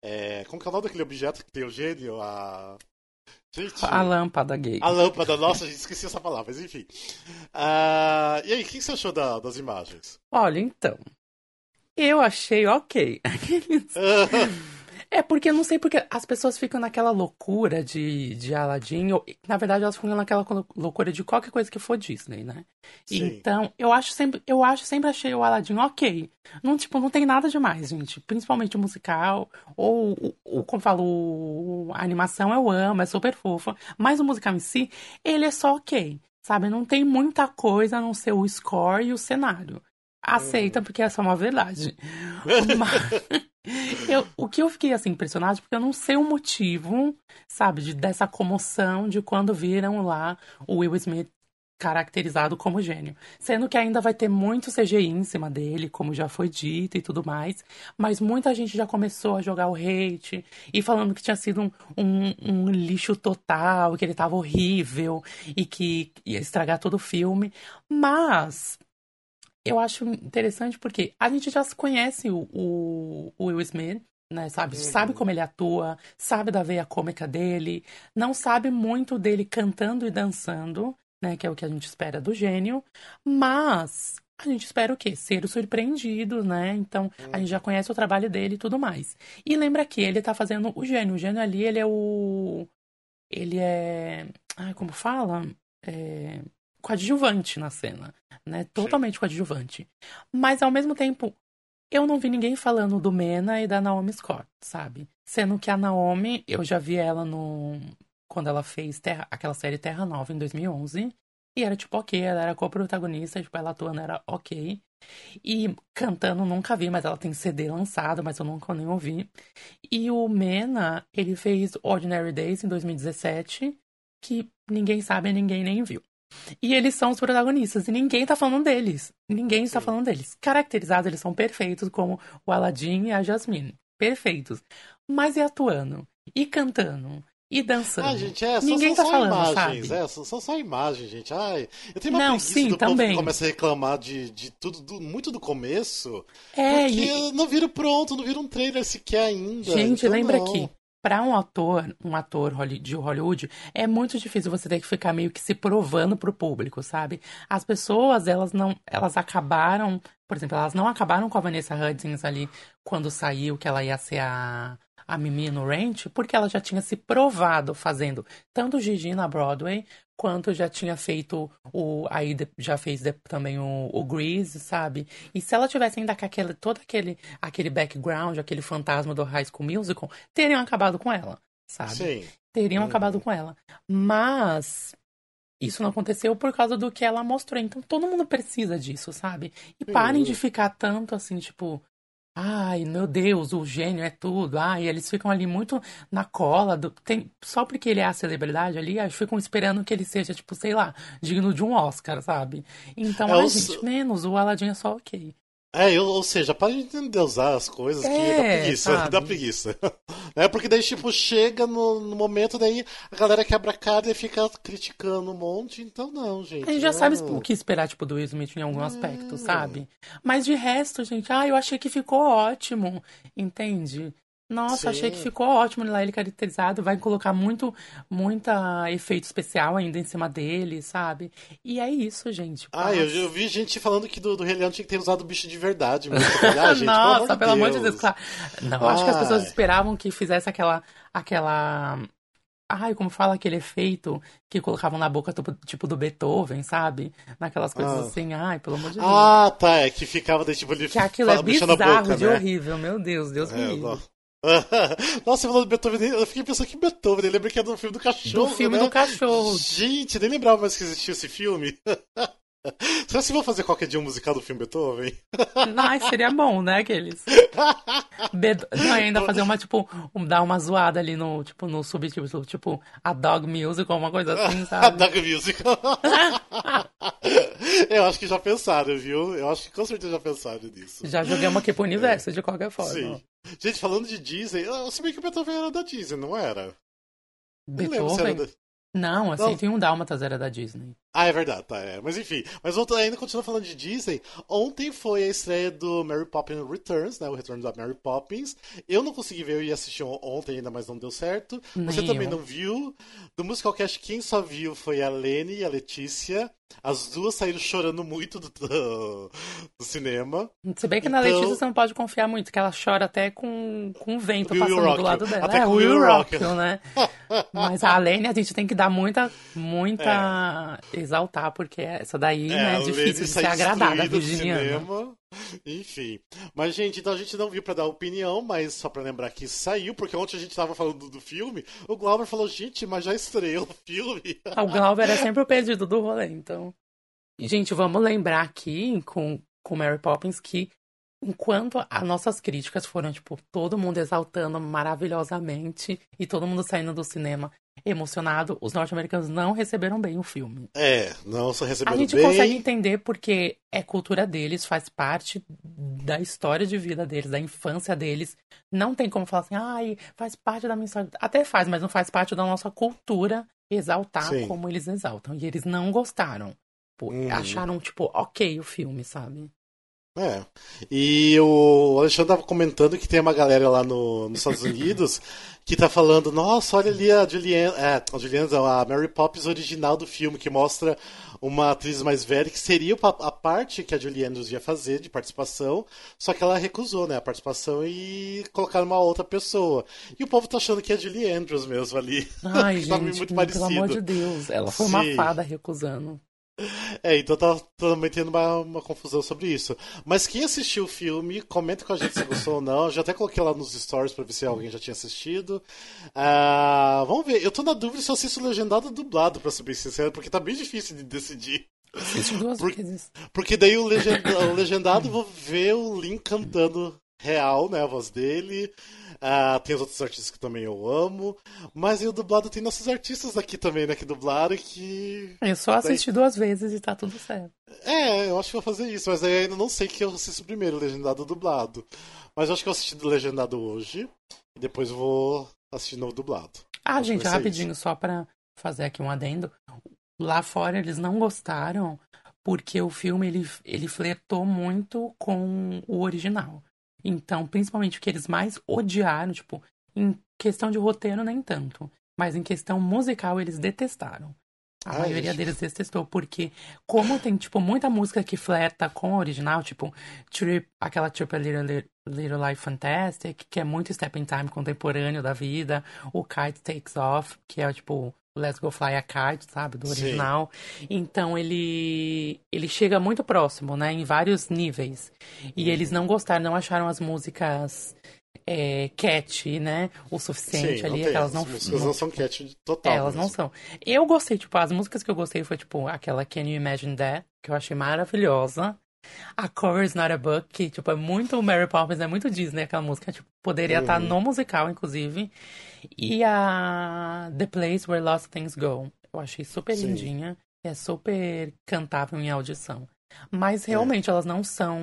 É, como que é o nome daquele objeto que tem o gênio? A... Gente, A lâmpada gay. a lâmpada, nossa, a gente esqueci essa palavra, mas enfim. Ah, e aí, o que você achou da- das imagens? Olha, então. Eu achei ok. *laughs* *laughs* É porque eu não sei porque as pessoas ficam naquela loucura de, de Aladdin. ou- na verdade, elas ficam naquela loucura de qualquer coisa que for Disney, né? Sim. Então, eu acho sempre, eu acho sempre achei o Aladdin ok. Não, tipo, não tem nada demais, gente. Principalmente o musical. Ou, o, o- como eu falo, a animação eu amo, é super fofa. Mas o musical em si, ele é só ok. Sabe? Não tem muita coisa a não ser o score e o cenário. Aceita, porque essa é uma verdade. *laughs* Mas, eu- o que eu fiquei assim impressionado, porque eu não sei o motivo, sabe, de, dessa comoção de quando viram lá o Will Smith caracterizado como gênio. Sendo que ainda vai ter muito CGI em cima dele, como já foi dito e tudo mais. Mas muita gente já começou a jogar o hate e falando que tinha sido um, um- um lixo total, que ele tava horrível e que ia estragar todo o filme. Mas eu acho interessante porque a gente já se conhece o, o, o Will Smith, né? Sabe? Uhum. Sabe como ele atua, sabe da veia cômica dele, não sabe muito dele cantando e dançando, né? Que é o que a gente espera do gênio, mas a gente espera o quê? Ser surpreendido, né? Então, a gente já conhece o trabalho dele e tudo mais. E lembra que ele tá fazendo o gênio. O gênio ali, ele é o. Ele é. Ai, como fala? É. Coadjuvante na cena, né? Totalmente coadjuvante. Mas ao mesmo tempo, eu não vi ninguém falando do Mena e da Naomi Scott, sabe? Sendo que a Naomi, eu já vi ela no. Quando ela fez Terra- aquela série Terra Nova em 2011. E era tipo ok, ela era co-protagonista, tipo, ela atuando era ok. E cantando nunca vi, mas ela tem CD lançado, mas eu nunca nem ouvi. E o Mena, ele fez Ordinary Days em 2017, que ninguém sabe, ninguém nem viu. E eles são os protagonistas, e ninguém tá falando deles. Ninguém está falando deles. Caracterizados, eles são perfeitos, como o Aladdin e a Jasmine. Perfeitos. Mas e atuando? E cantando? E dançando? Ah, gente, é, só, Ninguém são tá só falando, imagens, sabe? é, são, são só imagens, gente. Ai, eu tenho uma Não, preguiça sim, do povo também. que começa a reclamar de, de tudo, do- muito do começo, É, porque e, não viram pronto, não viram um trailer sequer ainda. Gente, então lembra não. que para um ator, um ator de Hollywood, é muito difícil você ter que ficar meio que se provando pro público, sabe? As pessoas, elas não, elas acabaram, por exemplo, elas não acabaram com a Vanessa Hudgens ali quando saiu que ela ia ser a a Mimi no Ranch, porque ela já tinha se provado fazendo tanto Gigi na Broadway, quanto já tinha feito o. Aí já fez também o, o Grease, sabe? E se ela tivesse ainda com aquele, todo aquele, aquele background, aquele fantasma do High School Musical, teriam acabado com ela, sabe? Sim. Teriam Uhum. acabado com ela. Mas. Isso não aconteceu por causa do que ela mostrou. Então todo mundo precisa disso, sabe? E parem de ficar tanto assim, tipo. Ai, meu Deus, o gênio é tudo. Ai, eles ficam ali muito na cola. Do... Tem... Só porque ele é a celebridade ali, eles ficam esperando que ele seja, tipo, sei lá, digno de um Oscar, sabe? Então, É, ai, os- gente, menos. O Aladdin é só ok. É, eu- ou seja, para de endeusar as coisas que É, *laughs* dá preguiça, sabe? dá preguiça. É porque daí, tipo, chega no, no momento, daí a galera quebra a cara e fica criticando um monte, então não, gente. A gente já não. sabe o que esperar, tipo, do Will Smith em algum aspecto, sabe? Mas de resto, gente, ah, eu achei que ficou ótimo, entende? Nossa, achei Sim. que ficou ótimo lá ele caracterizado. Vai colocar muito, muita efeito especial ainda em cima dele, sabe? E é isso, gente. Ah, eu, eu vi gente falando que do, do Rei Leão tinha que ter usado o bicho de verdade *laughs* falei, Ah, gente, Nossa, pelo amor de Deus. Deus, claro. Não, acho que as pessoas esperavam que fizesse aquela, aquela, ai, como fala aquele efeito que colocavam na boca tipo, tipo do Beethoven, sabe? Naquelas coisas Ah. assim, ai, pelo amor de Deus. Ah, tá, é que ficava daí, tipo, ele Que aquilo é fala- a bizarro boca, de né? horrível, meu Deus, Deus me É, livre. No- *laughs* Nossa, você falou do Beethoven, eu fiquei pensando que Beethoven, eu lembro que era do filme do cachorro. Do filme né? do cachorro. Gente, nem lembrava mais que existia esse filme. *laughs* Será que vão fazer qualquer dia um musical do filme Beethoven? *laughs* Ai, seria bom, né, aqueles. Be- Não, ainda fazer uma, tipo, um- dar uma zoada ali no, tipo, no subtítulo, tipo, a dog music ou uma coisa assim, *laughs* A sabe? Dog Musical. *laughs* eu acho que já pensaram, viu? Eu acho que com certeza já pensaram nisso. Já jogamos aqui pro universo, de qualquer forma. Sim. Gente, falando de Disney, eu bem que o Beethoven era da Disney, não era? Não Beethoven? da... Não, a 101 Dálmatas era da Disney. Ah, é verdade, tá. É. Mas enfim, mas voltando ainda, continuando falando de Disney, ontem foi a estreia do Mary Poppins Returns, né? O retorno da Mary Poppins. Eu não consegui ver, eu ia assistir ontem ainda, mas não deu certo. Você também não viu. Do Musical Cast, quem só viu foi a Lene e a Letícia. As duas saíram chorando muito do, do, do cinema. Se bem que na Então- Letícia você não pode confiar muito, que ela chora até com, com o vento Will passando Rock. do lado dela. Até é, com o Will. Rock, né? *laughs* Mas a Lene a gente tem que dar muita, muita É. exaltar, porque essa daí né, é difícil de ser saiu agradada, do virginiana. cinema. Enfim. Mas, gente, então a gente não viu pra dar opinião, mas só pra lembrar que saiu, porque ontem a gente tava falando do filme, o Glauber falou, gente, mas já estreou o filme. *laughs* Ah, O Glauber é sempre o perdido do rolê, então. Gente, vamos lembrar aqui com, com Mary Poppins que enquanto as nossas críticas foram, tipo, todo mundo exaltando maravilhosamente e todo mundo saindo do cinema emocionado, os norte-americanos não receberam bem o filme. É, não só A recebendo gente bem. consegue entender porque é cultura deles, faz parte da história de vida deles, da infância deles. Não tem como falar assim, ai, faz parte da minha história. Até faz, mas não faz parte da nossa cultura exaltar Sim. como eles exaltam. E eles não gostaram. Pô, Uhum. Acharam, tipo, ok o filme, sabe? É. E o Alexandre tava comentando que tem uma galera lá no, nos Estados Unidos *laughs* que tá falando, nossa, olha ali a Julianne, é, a Julianne, não, a Mary Poppins original do filme, que mostra uma atriz mais velha, que seria a parte que a Julianne Andrews ia fazer de participação, só que ela recusou, né, a participação e colocaram uma outra pessoa. E o povo tá achando que é a Julie Andrews mesmo ali. Ai, *laughs* que tá gente, muito pelo parecido. amor de Deus. Ela foi uma Sim. fada recusando. *laughs* É, então tá também tendo uma, uma confusão sobre isso. Mas quem assistiu o filme, comenta com a gente se gostou ou não. Já até coloquei lá nos stories pra ver se alguém já tinha assistido. Ah, vamos ver. Eu tô na dúvida se eu assisto legendado ou dublado, pra ser bem sincero, porque tá bem difícil de decidir. Duas Por- vezes. Porque daí o, legenda- o legendado eu vou ver o Link cantando real, né? A voz dele. Ah, tem os outros artistas que também eu amo. Mas aí o dublado tem nossos artistas aqui também, né? Que dublaram que. Eu só assisti duas vezes e tá tudo certo. É, eu acho que vou fazer isso, mas ainda não sei que eu assisto primeiro, legendado ou dublado. Mas eu acho que eu assisti do legendado hoje, e depois vou assistir no dublado. Ah, Acho gente, rapidinho, só pra fazer aqui um adendo. Lá fora eles não gostaram porque o filme ele, ele flertou muito com o original. Então, principalmente o que eles mais odiaram, tipo, em questão de roteiro nem tanto, mas em questão musical eles detestaram. A Ah, maioria gente. deles detestou, porque como tem, tipo, muita música que flerta com o original, tipo, Trip, aquela Trip a Little, Little Life Fantastic, que é muito step in time contemporâneo da vida, o Kite Takes Off, que é, tipo, Let's Go Fly a Kite, sabe, do Sim. original. Então, ele, ele chega muito próximo, né, em vários níveis. E eles não gostaram, não acharam as músicas é, catchy, né, o suficiente Sim, ali, não tem. aquelas não... As músicas não são catch total. É, elas não mesmo. são. Eu gostei, tipo, as músicas que eu gostei foi, tipo, aquela Can You Imagine That, que eu achei maravilhosa. A Cover is Not a Book, que, tipo, é muito Mary Poppins, é muito Disney aquela música, tipo, poderia estar Uhum. no musical, inclusive. E a The Place Where Lost Things Go, eu achei super Sim. lindinha, é super cantável em audição. Mas É. realmente elas não são,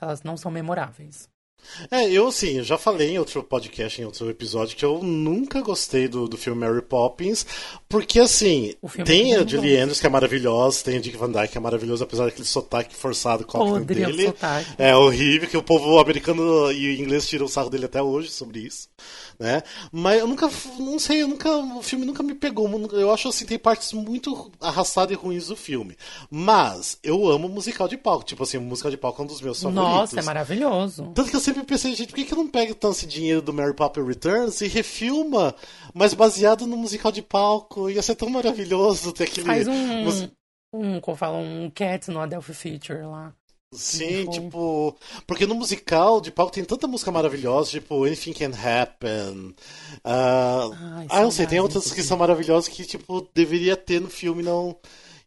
elas não são memoráveis. É, eu assim, eu já falei em outro podcast, em outro episódio, que eu nunca gostei do, do filme Mary Poppins, porque assim, tem é a Julie. Andrews, que é maravilhosa, tem a Dick Van Dyke, que é maravilhoso, apesar daquele sotaque forçado com a Podre o dele. sotaque. É horrível, que o povo americano e inglês tiram o sarro dele até hoje sobre isso, né? Mas eu nunca, não sei, eu nunca, o filme nunca me pegou. Eu acho assim, tem partes muito arrastadas e ruins do filme. Mas eu amo musical de palco, tipo assim, o musical de palco é um dos meus favoritos. Nossa, é maravilhoso. Tanto que sempre pensei, gente, por que, que eu não pego tanto esse dinheiro do Mary Poppins Returns e refilma, mas baseado no musical de palco? Ia ser tão maravilhoso ter aquele. Faz um, mus- um, como fala, um Cats no Adelphi Feature lá. Sim, tipo. Porque no musical de palco tem tanta música maravilhosa, tipo Anything Can Happen. ah, Ai, ah, não sei, tem outras que são maravilhosas que, tipo, deveria ter no filme, não.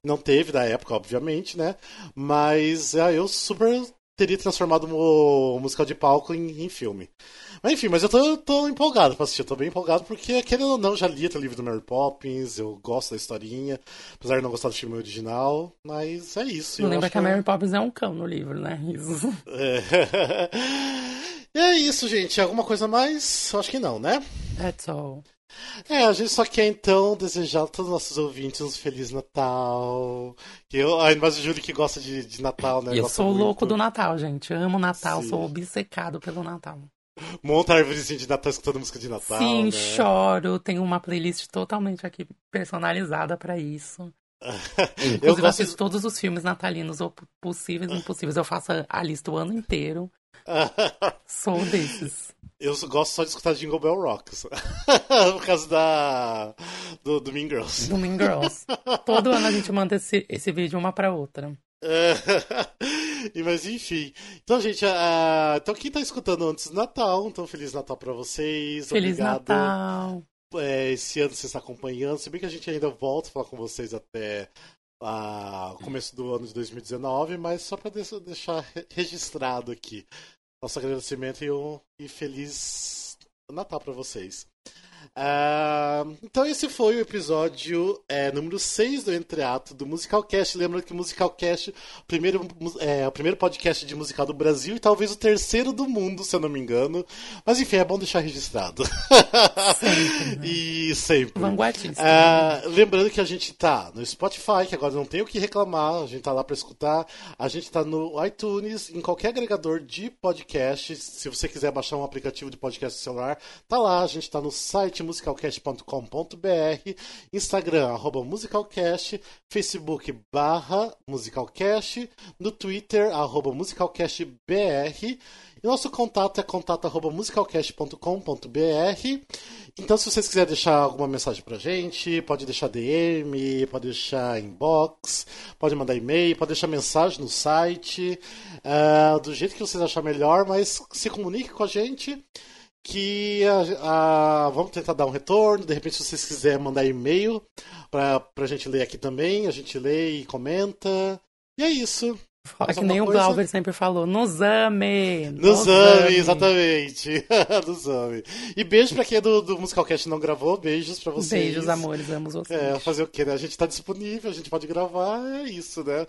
Não teve da época, obviamente, né? Mas ah, eu super teria transformado o musical de palco em, em filme. Mas enfim, mas eu tô, tô empolgado pra assistir, eu tô bem empolgado, porque querendo ou não, já li o livro do Mary Poppins, eu gosto da historinha, apesar de não gostar do filme original, mas é isso. Não eu lembra que a Mary Poppins é um cão no livro, né? Isso. *laughs* é. *laughs* É isso, gente. Alguma coisa mais? Eu acho que não, né? That's all. É, a gente só quer então desejar a todos os nossos ouvintes um Feliz Natal. Que eu, ainda mais o Júlio que gosta de, de Natal, né? Eu Gosta sou muito. louco do Natal, gente. Amo Natal, Sim. sou obcecado pelo Natal. Monta a árvorezinha de Natal escutando música de Natal. Sim, né? choro. Tenho uma playlist totalmente aqui personalizada pra isso. Eu *laughs* Inclusive, eu gosto assisto todos os filmes natalinos ou possíveis e impossíveis. Eu faço a lista o ano inteiro. Sou desses. Eu gosto só de escutar Jingle Bell Rock. *laughs* Por causa da. Do, do Mean Girls. Do Mean Girls. *laughs* Todo ano a gente manda esse, esse vídeo uma pra outra. *laughs* Mas enfim. Então, gente, então quem tá escutando antes do Natal, então Feliz Natal pra vocês. Feliz Obrigado. Natal. É, esse ano você está acompanhando. Se bem que a gente ainda volta a falar com vocês até começo do ano de 2019, mas só para deixar re- registrado aqui nosso agradecimento e um e feliz Natal para vocês. Ah, então esse foi o episódio é, número 6 do Entreato do Musicalcast. Lembrando que o Musicalcast o primeiro, é o primeiro podcast de musical do Brasil e talvez o terceiro do mundo, se eu não me engano. Mas enfim, é bom deixar registrado. Sempre, *laughs* né? e sempre. Vanguardista. Ah, lembrando que a gente tá no Spotify, que agora não tem o que reclamar, a gente tá lá pra escutar. A gente tá no iTunes, em qualquer agregador de podcast. Se você quiser baixar um aplicativo de podcast no celular, tá lá. A gente tá no site musicalcast.com.br, Instagram, arroba musicalcast, Facebook barra musicalcast, no Twitter, arroba musicalcastbr. E nosso contato é contato.musicalcast.com.br. Então, se vocês quiserem deixar alguma mensagem pra gente, pode deixar DM, pode deixar inbox, pode mandar e-mail, pode deixar mensagem no site, ah, do jeito que vocês acharem melhor, mas se comunique com a gente. Que a- a- vamos tentar dar um retorno. De repente, se vocês quiserem mandar e-mail pra, pra gente ler aqui também, a gente lê e comenta. E é isso. Fala mais que nem o coisa? Glauber sempre falou. Nos ame! Nos ame, exatamente. *laughs* Nos ame. E beijo pra quem é do, do Musicalcast não gravou. Beijos pra vocês. Beijos, amores, amo vocês. É, fazer o quê, né? A gente tá disponível, a gente pode gravar, é isso, né?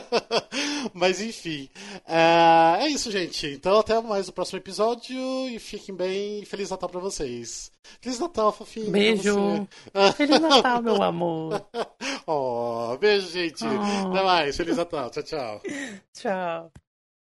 *laughs* Mas enfim. É, é isso, gente. Então até mais no próximo episódio e fiquem bem. Feliz Natal pra vocês. Feliz Natal, fofinho. Beijo. Feliz Natal, meu *laughs* amor. Oh, beijo, gente. Oh. Até mais. Feliz Natal. Tchau, tchau. Tchau.